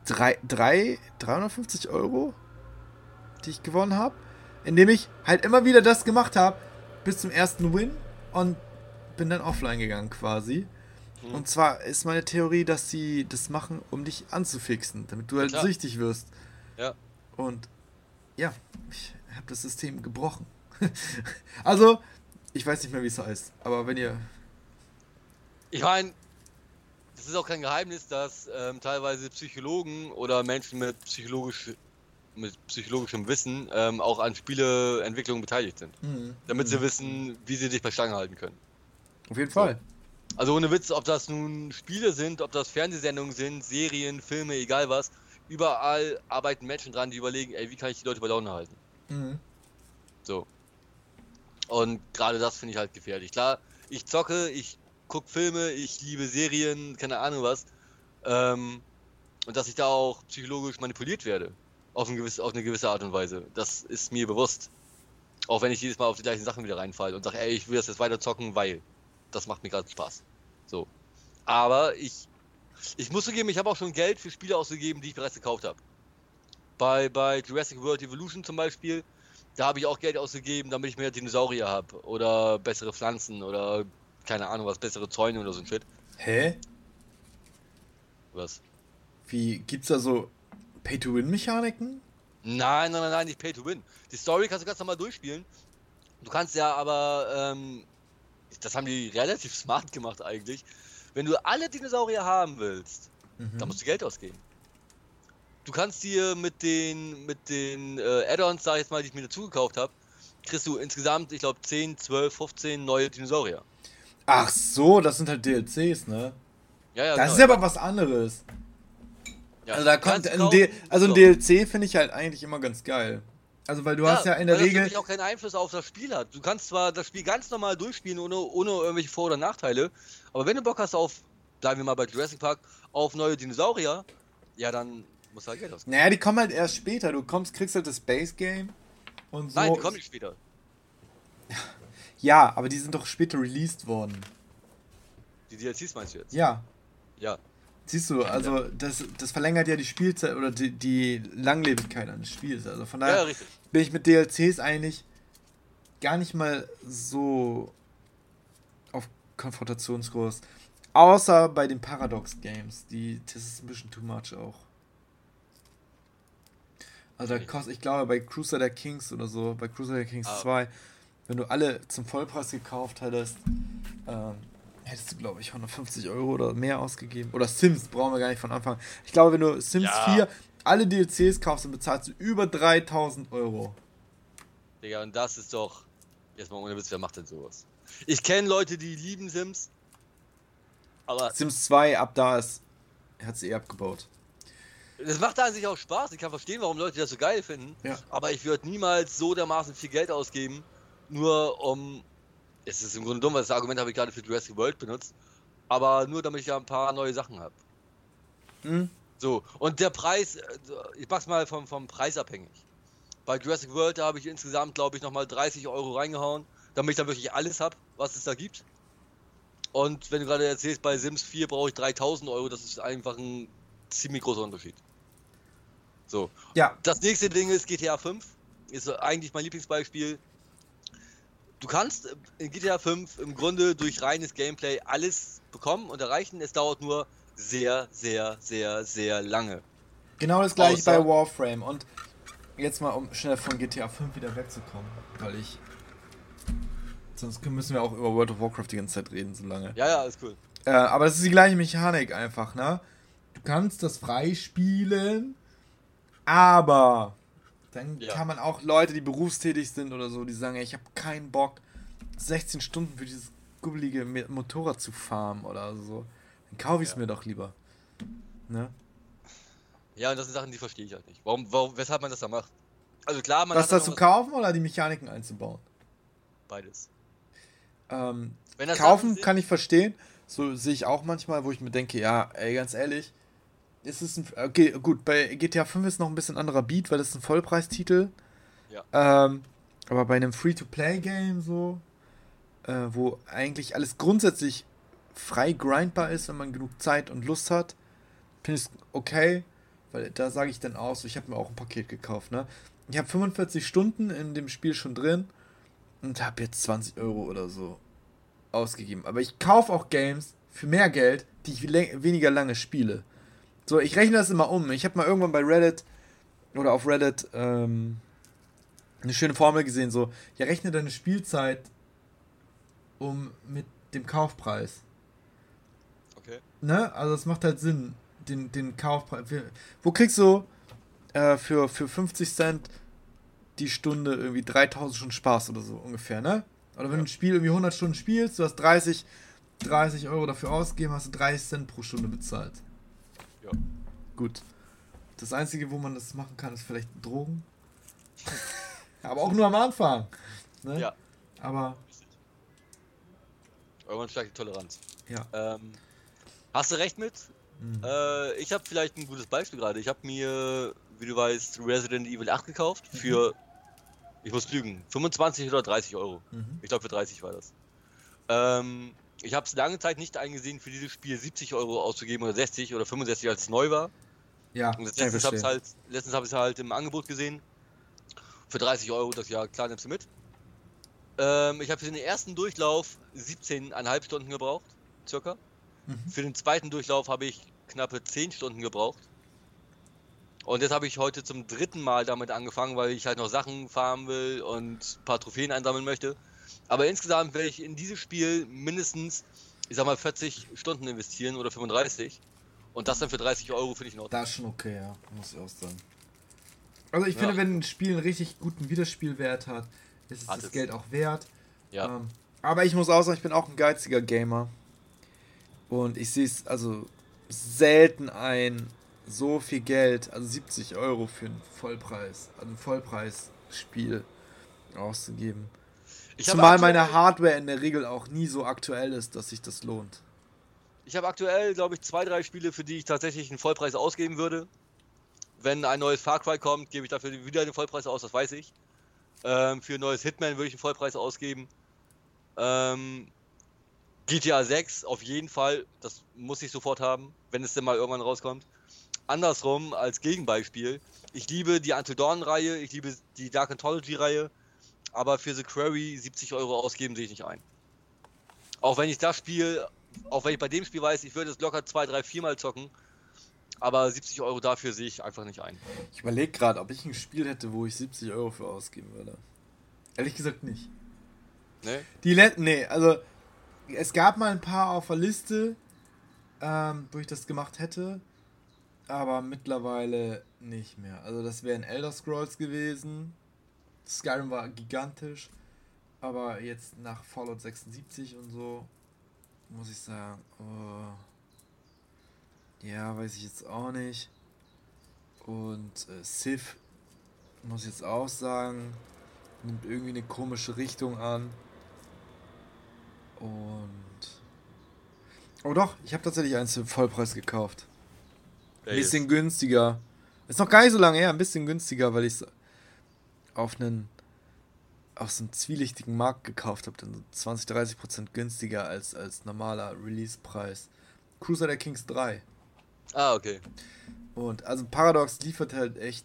drei, drei, 350 Euro die ich gewonnen habe, indem ich halt immer wieder das gemacht habe bis zum ersten Win und bin dann offline gegangen quasi. Mhm. Und zwar ist meine Theorie, dass sie das machen, um dich anzufixen, damit du halt Klar. süchtig wirst. Ja. Und ja, ich habe das System gebrochen. also, ich weiß nicht mehr, wie es heißt, aber wenn ihr. Ich meine, das ist auch kein Geheimnis, dass ähm, teilweise Psychologen oder Menschen mit psychologisch mit psychologischem Wissen ähm, auch an Spieleentwicklung beteiligt sind. Mhm. Damit mhm. sie wissen, wie sie dich bei Stange halten können. Auf jeden Fall. Also ohne Witz, ob das nun Spiele sind, ob das Fernsehsendungen sind, Serien, Filme, egal was, überall arbeiten Menschen dran, die überlegen, ey, wie kann ich die Leute bei Laune halten? Mhm. So. Und gerade das finde ich halt gefährlich. Klar, ich zocke, ich gucke Filme, ich liebe Serien, keine Ahnung was. Ähm, und dass ich da auch psychologisch manipuliert werde. Auf, ein gewiss, auf eine gewisse Art und Weise. Das ist mir bewusst. Auch wenn ich jedes Mal auf die gleichen Sachen wieder reinfalle und sage, ey, ich will das jetzt weiter zocken, weil das macht mir gerade Spaß. So. Aber ich, ich muss zugeben, ich habe auch schon Geld für Spiele ausgegeben, die ich bereits gekauft habe. Bei, bei Jurassic World Evolution zum Beispiel, da habe ich auch Geld ausgegeben, damit ich mehr Dinosaurier habe. Oder bessere Pflanzen oder keine Ahnung was, bessere Zäune oder so ein Shit. Hä? Was? Wie, gibt's da so Pay-to-Win-Mechaniken? Nein, nein, nein, nein, nicht Pay-to-Win. Die Story kannst du ganz normal durchspielen. Du kannst ja aber, ähm, das haben die relativ smart gemacht eigentlich. Wenn du alle Dinosaurier haben willst, mhm. dann musst du Geld ausgeben. Du kannst dir mit den, mit den äh, Add-ons, sag ich jetzt mal, die ich mir dazu gekauft habe, kriegst du insgesamt, ich glaube, 10, 12, 15 neue Dinosaurier. Ach so, das sind halt DLCs, ne? Ja, ja, Das genau, ist aber was anderes. Ja, also da kommt ein, D also ein DLC finde ich halt eigentlich immer ganz geil. Also weil du ja, hast ja in der weil Regel das auch keinen Einfluss auf das Spiel hat. Du kannst zwar das Spiel ganz normal durchspielen ohne, ohne irgendwelche Vor- oder Nachteile, aber wenn du Bock hast auf, bleiben wir mal bei Jurassic Park, auf neue Dinosaurier, ja dann muss halt Geld ausgeben. Naja, die kommen halt erst später. Du kommst, kriegst halt das Base Game und so. Nein, die kommen nicht später. Ja, aber die sind doch später released worden. Die DLCs meinst du jetzt? Ja. Ja. Siehst du, also das, das verlängert ja die Spielzeit oder die, die Langlebigkeit eines Spiels. Also von daher ja, bin ich mit DLCs eigentlich gar nicht mal so auf Konfrontationskurs. Außer bei den Paradox Games. Die, das ist ein bisschen too much auch. Also da kostet, ich glaube, bei Crusader Kings oder so, bei Crusader Kings ah. 2, wenn du alle zum Vollpreis gekauft hättest, ähm, hättest du, glaube ich, 150 Euro oder mehr ausgegeben. Oder Sims brauchen wir gar nicht von Anfang. Ich glaube, wenn du Sims ja. 4 alle DLCs kaufst, dann bezahlst du über 3000 Euro. Digga, und das ist doch. Jetzt mal ohne Witz, wer macht denn sowas? Ich kenne Leute, die lieben Sims. Aber. Sims 2, ab da ist. Hat sie eh abgebaut. Das macht an sich auch Spaß. Ich kann verstehen, warum Leute das so geil finden. Ja. Aber ich würde niemals so dermaßen viel Geld ausgeben, nur um es ist im Grunde dumm, weil das Argument habe ich gerade für Jurassic World benutzt. Aber nur damit ich ja ein paar neue Sachen habe. Hm? So, und der Preis, äh, ich mach's mal vom, vom Preis abhängig. Bei Jurassic World, da habe ich insgesamt, glaube ich, nochmal 30 Euro reingehauen, damit ich dann wirklich alles habe, was es da gibt. Und wenn du gerade erzählst, bei Sims 4 brauche ich 3000 Euro, das ist einfach ein ziemlich großer Unterschied. So. Ja. Das nächste Ding ist GTA 5. Ist eigentlich mein Lieblingsbeispiel du kannst in GTA 5 im Grunde durch reines Gameplay alles bekommen und erreichen. Es dauert nur sehr, sehr, sehr, sehr lange. Genau das gleiche Außer bei Warframe. Und jetzt mal, um schnell von GTA 5 wieder wegzukommen, weil ich. Sonst müssen wir auch über World of Warcraft die ganze Zeit reden, so lange. Ja, ja, ist cool. Äh, aber das ist die gleiche Mechanik einfach, ne? Du kannst das freispielen, aber dann ja. kann man auch Leute, die berufstätig sind oder so, die sagen, ey, ich habe keinen Bock, 16 Stunden für dieses gubbelige Motorrad zu fahren oder so. Dann kaufe ich es ja. mir doch lieber. Ne? Ja, und das sind Sachen, die verstehe ich halt nicht. Warum, warum, weshalb man das da macht? Also klar, man Was das zu kaufen oder die Mechaniken einzubauen? Beides. Ähm, kaufen kann ich verstehen. So sehe ich auch manchmal, wo ich mir denke, ja, ey, ganz ehrlich, ist es ein. Okay, gut, bei GTA 5 ist noch ein bisschen anderer Beat, weil das ist ein Vollpreistitel. Ja. Ähm, aber bei einem Free-to-Play-Game so, äh, wo eigentlich alles grundsätzlich frei grindbar ist, wenn man genug Zeit und Lust hat, finde ich es okay, weil da sage ich dann aus, ich habe mir auch ein Paket gekauft, ne? Ich habe 45 Stunden in dem Spiel schon drin und habe jetzt 20 Euro oder so ausgegeben. Aber ich kaufe auch Games für mehr Geld, die ich weniger lange spiele. So, ich rechne das immer um. Ich habe mal irgendwann bei Reddit oder auf Reddit ähm, eine schöne Formel gesehen, so, ja, rechne deine Spielzeit um mit dem Kaufpreis. Okay. Ne? Also es macht halt Sinn, den, den Kaufpreis. Wo kriegst du äh, für, für 50 Cent die Stunde irgendwie 3000 Stunden Spaß oder so ungefähr, ne? Oder wenn ja. du ein Spiel irgendwie 100 Stunden spielst, du hast 30 30 Euro dafür ausgeben, hast du 30 Cent pro Stunde bezahlt. Ja. Gut. Das Einzige, wo man das machen kann, ist vielleicht Drogen. Aber auch nur am Anfang. Ne? Ja. Aber Irgendwann steigt die Toleranz. ja. Ähm, hast du recht mit? Mhm. Äh, ich habe vielleicht ein gutes Beispiel gerade. Ich habe mir, wie du weißt, Resident Evil 8 gekauft für, ich muss lügen, 25 oder 30 Euro. Mhm. Ich glaube für 30 war das. Ähm, ich habe es lange Zeit nicht eingesehen, für dieses Spiel 70 Euro auszugeben oder 60 oder 65, als es neu war. Ja, Und letztens habe ich verstehen. halt, letztens ich halt im Angebot gesehen. Für 30 Euro, das ja klar nimmst du mit. Ähm, ich habe für den ersten Durchlauf 17,5 Stunden gebraucht, circa. Mhm. Für den zweiten Durchlauf habe ich knappe 10 Stunden gebraucht. Und jetzt habe ich heute zum dritten Mal damit angefangen, weil ich halt noch Sachen farmen will und ein paar Trophäen einsammeln möchte. Aber insgesamt werde ich in dieses Spiel mindestens, ich sag mal, 40 Stunden investieren oder 35. Und das dann für 30 Euro finde ich in Ordnung. Das ist schon okay, ja, muss ich auch sagen. Also ich Ja. finde, wenn ein Spiel einen richtig guten Wiederspielwert hat, ist es Hat das es. Geld auch wert. Ja. Ähm, aber ich muss auch sagen, ich bin auch ein geiziger Gamer. Und ich sehe es also selten ein, so viel Geld, also 70 Euro für einen Vollpreis, also ein Vollpreisspiel auszugeben. Ich Zumal meine Hardware in der Regel auch nie so aktuell ist, dass sich das lohnt. Ich habe aktuell, glaube ich, zwei, drei Spiele, für die ich tatsächlich einen Vollpreis ausgeben würde. Wenn ein neues Far Cry kommt, gebe ich dafür wieder den Vollpreis aus, das weiß ich. Ähm, für ein neues Hitman würde ich einen Vollpreis ausgeben. Ähm, GTA 6 auf jeden Fall, das muss ich sofort haben, wenn es denn mal irgendwann rauskommt. Andersrum, als Gegenbeispiel, ich liebe die Until Dawn-Reihe, ich liebe die Dark Anthology-Reihe, aber für The Quarry 70 Euro ausgeben sehe ich nicht ein. Auch wenn ich das Spiel, auch wenn ich bei dem Spiel weiß, ich würde es locker zwei, drei, viermal zocken, aber 70 Euro dafür sehe ich einfach nicht ein. Ich überlege gerade, ob ich ein Spiel hätte, wo ich 70 Euro für ausgeben würde. Ehrlich gesagt nicht. Ne? Die letzten, nee, also es gab mal ein paar auf der Liste, ähm, wo ich das gemacht hätte, aber mittlerweile nicht mehr. Also das wären Elder Scrolls gewesen. Skyrim war gigantisch, aber jetzt nach Fallout 76 und so muss ich sagen, oh, ja, weiß ich jetzt auch nicht. Und äh, Civ muss ich jetzt auch sagen, nimmt irgendwie eine komische Richtung an. Und. Oh doch, ich habe tatsächlich eins zum Vollpreis gekauft. Ein bisschen günstiger. Ist noch gar nicht so lange her, ein bisschen günstiger, weil ich es auf einen auf so einem zwielichtigen Markt gekauft habe, dann so 20, 30 Prozent günstiger als, als normaler Release-Preis. Crusader Kings 3. Ah, okay. Und also Paradox liefert halt echt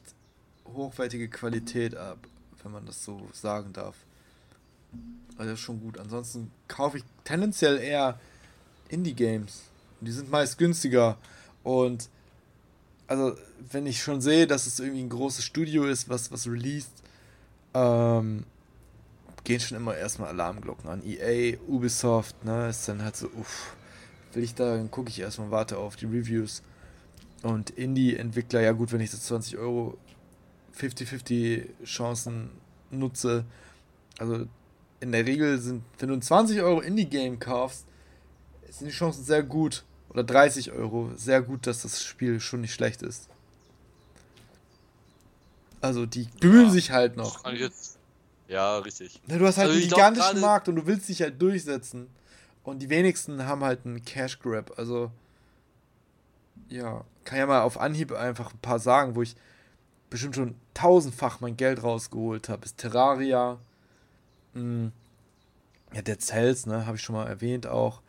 hochwertige Qualität ab, wenn man das so sagen darf. Also das ist schon gut. Ansonsten kaufe ich tendenziell eher Indie-Games. Die sind meist günstiger. Und also, wenn ich schon sehe, dass es irgendwie ein großes Studio ist, was was released, ähm, gehen schon immer erstmal Alarmglocken an. EA, Ubisoft, ne, ist dann halt so, uff, will ich da, dann gucke ich erstmal, warte auf die Reviews. Und Indie-Entwickler, ja gut, wenn ich das 20 Euro 50-50 Chancen nutze, also in der Regel sind, wenn du ein 20 Euro Indie-Game kaufst, sind die Chancen sehr gut, oder 30 Euro, sehr gut, dass das Spiel schon nicht schlecht ist. Also die bemühen Ja, sich halt noch. kann ich jetzt. Ja, richtig. Du hast halt Also einen gigantischen Markt und du willst dich halt durchsetzen. Und die wenigsten haben halt einen Cash Grab. Also, ja, kann ja mal auf Anhieb einfach ein paar sagen, wo ich bestimmt schon tausendfach mein Geld rausgeholt habe. Ist Terraria, mh, ja, Dead Cells, ne, habe ich schon mal erwähnt auch.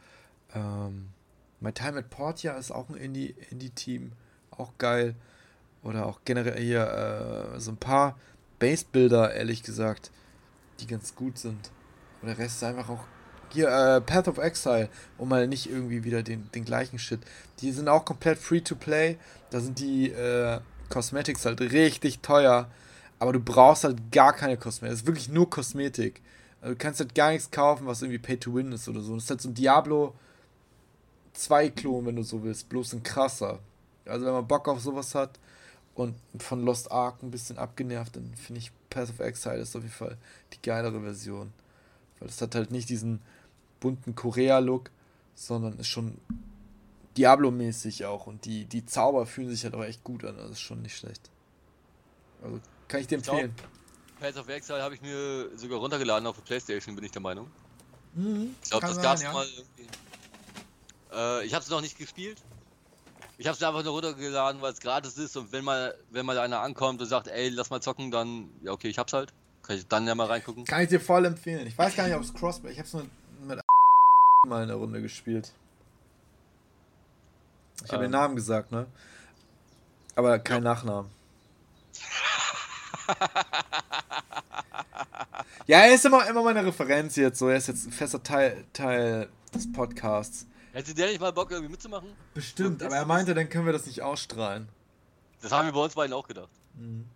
Ähm, My Time at Portia ist auch ein Indie- Indie-Team, auch geil. Oder auch generell hier äh, so ein paar Base-Builder, ehrlich gesagt, die ganz gut sind. Aber der Rest ist einfach auch. Hier, äh, Path of Exile, um mal nicht irgendwie wieder den, den gleichen Shit. Die sind auch komplett free to play. Da sind die äh, Cosmetics halt richtig teuer. Aber du brauchst halt gar keine Kosmetik. Es ist wirklich nur Kosmetik. Also du kannst halt gar nichts kaufen, was irgendwie Pay to Win ist oder so. Das ist halt so ein Diablo 2 Klon, wenn du so willst. Bloß ein krasser. Also wenn man Bock auf sowas hat und von Lost Ark ein bisschen abgenervt, dann finde ich Path of Exile ist auf jeden Fall die geilere Version. Weil es hat halt nicht diesen bunten Korea-Look, sondern ist schon Diablo-mäßig auch und die, die Zauber fühlen sich halt auch echt gut an, das ist schon nicht schlecht. Also kann ich dir empfehlen. Path of Exile habe ich mir sogar runtergeladen auf der Playstation, bin ich der Meinung. Mhm, ich glaube, das gab's ja. mal irgendwie. Äh, ich habe es noch nicht gespielt. Ich habe es einfach nur runtergeladen, weil es gratis ist und wenn mal, wenn mal einer ankommt und sagt, ey, lass mal zocken, dann, ja okay, ich hab's halt. Kann ich dann ja mal reingucken. Kann ich dir voll empfehlen. Ich weiß gar nicht, ob es Crossplay, ich hab's nur mit mal in der Runde gespielt. Ich habe ähm. den Namen gesagt, ne? Aber kein ja. Nachnamen. ja, er ist immer, immer meine Referenz jetzt so. Er ist jetzt ein fester Teil, Teil des Podcasts. Hätte der nicht mal Bock, irgendwie mitzumachen? Bestimmt, aber er meinte, dann können wir das nicht ausstrahlen. Das haben wir bei uns beiden auch gedacht. Mhm.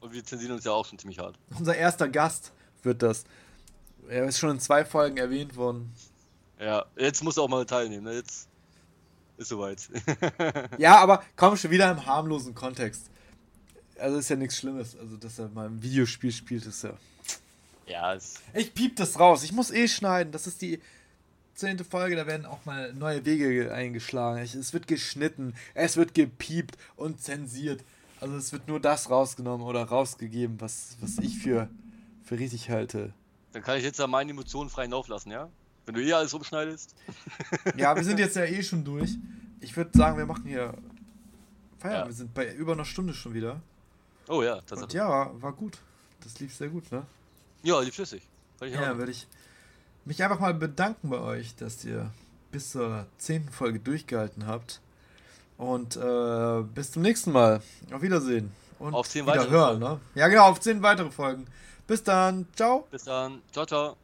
Und wir zensieren uns ja auch schon ziemlich hart. Unser erster Gast wird das. Er ist schon in zwei Folgen erwähnt worden. Ja, jetzt muss er auch mal teilnehmen. Ne? Jetzt ist soweit. ja, aber komm schon wieder im harmlosen Kontext. Also ist ja nichts Schlimmes. Also, dass er mal ein Videospiel spielt, ist ja. Ja, es Ich piep das raus. Ich muss eh schneiden. Das ist die zehnte Folge. Da werden auch mal neue Wege eingeschlagen. Es wird geschnitten. Es wird gepiept und zensiert. Also, es wird nur das rausgenommen oder rausgegeben, was, was ich für, für richtig halte. Dann kann ich jetzt ja meine Emotionen freien Lauf lassen, ja? Wenn du eh alles umschneidest. ja, wir sind jetzt ja eh schon durch. Ich würde sagen, wir machen hier Feierabend. Ja. Wir sind bei über einer Stunde schon wieder. Oh ja, tatsächlich. Und ja, war, war gut. Das lief sehr gut, ne? Ja, lief flüssig. Ja, würde ich mich einfach mal bedanken bei euch, dass ihr bis zur zehnten Folge durchgehalten habt. Und äh, bis zum nächsten Mal. Auf Wiedersehen. Und auf zehn weitere hören, Folgen. ne? Ja, genau, auf zehn weitere Folgen. Bis dann. Ciao. Bis dann. Ciao, ciao.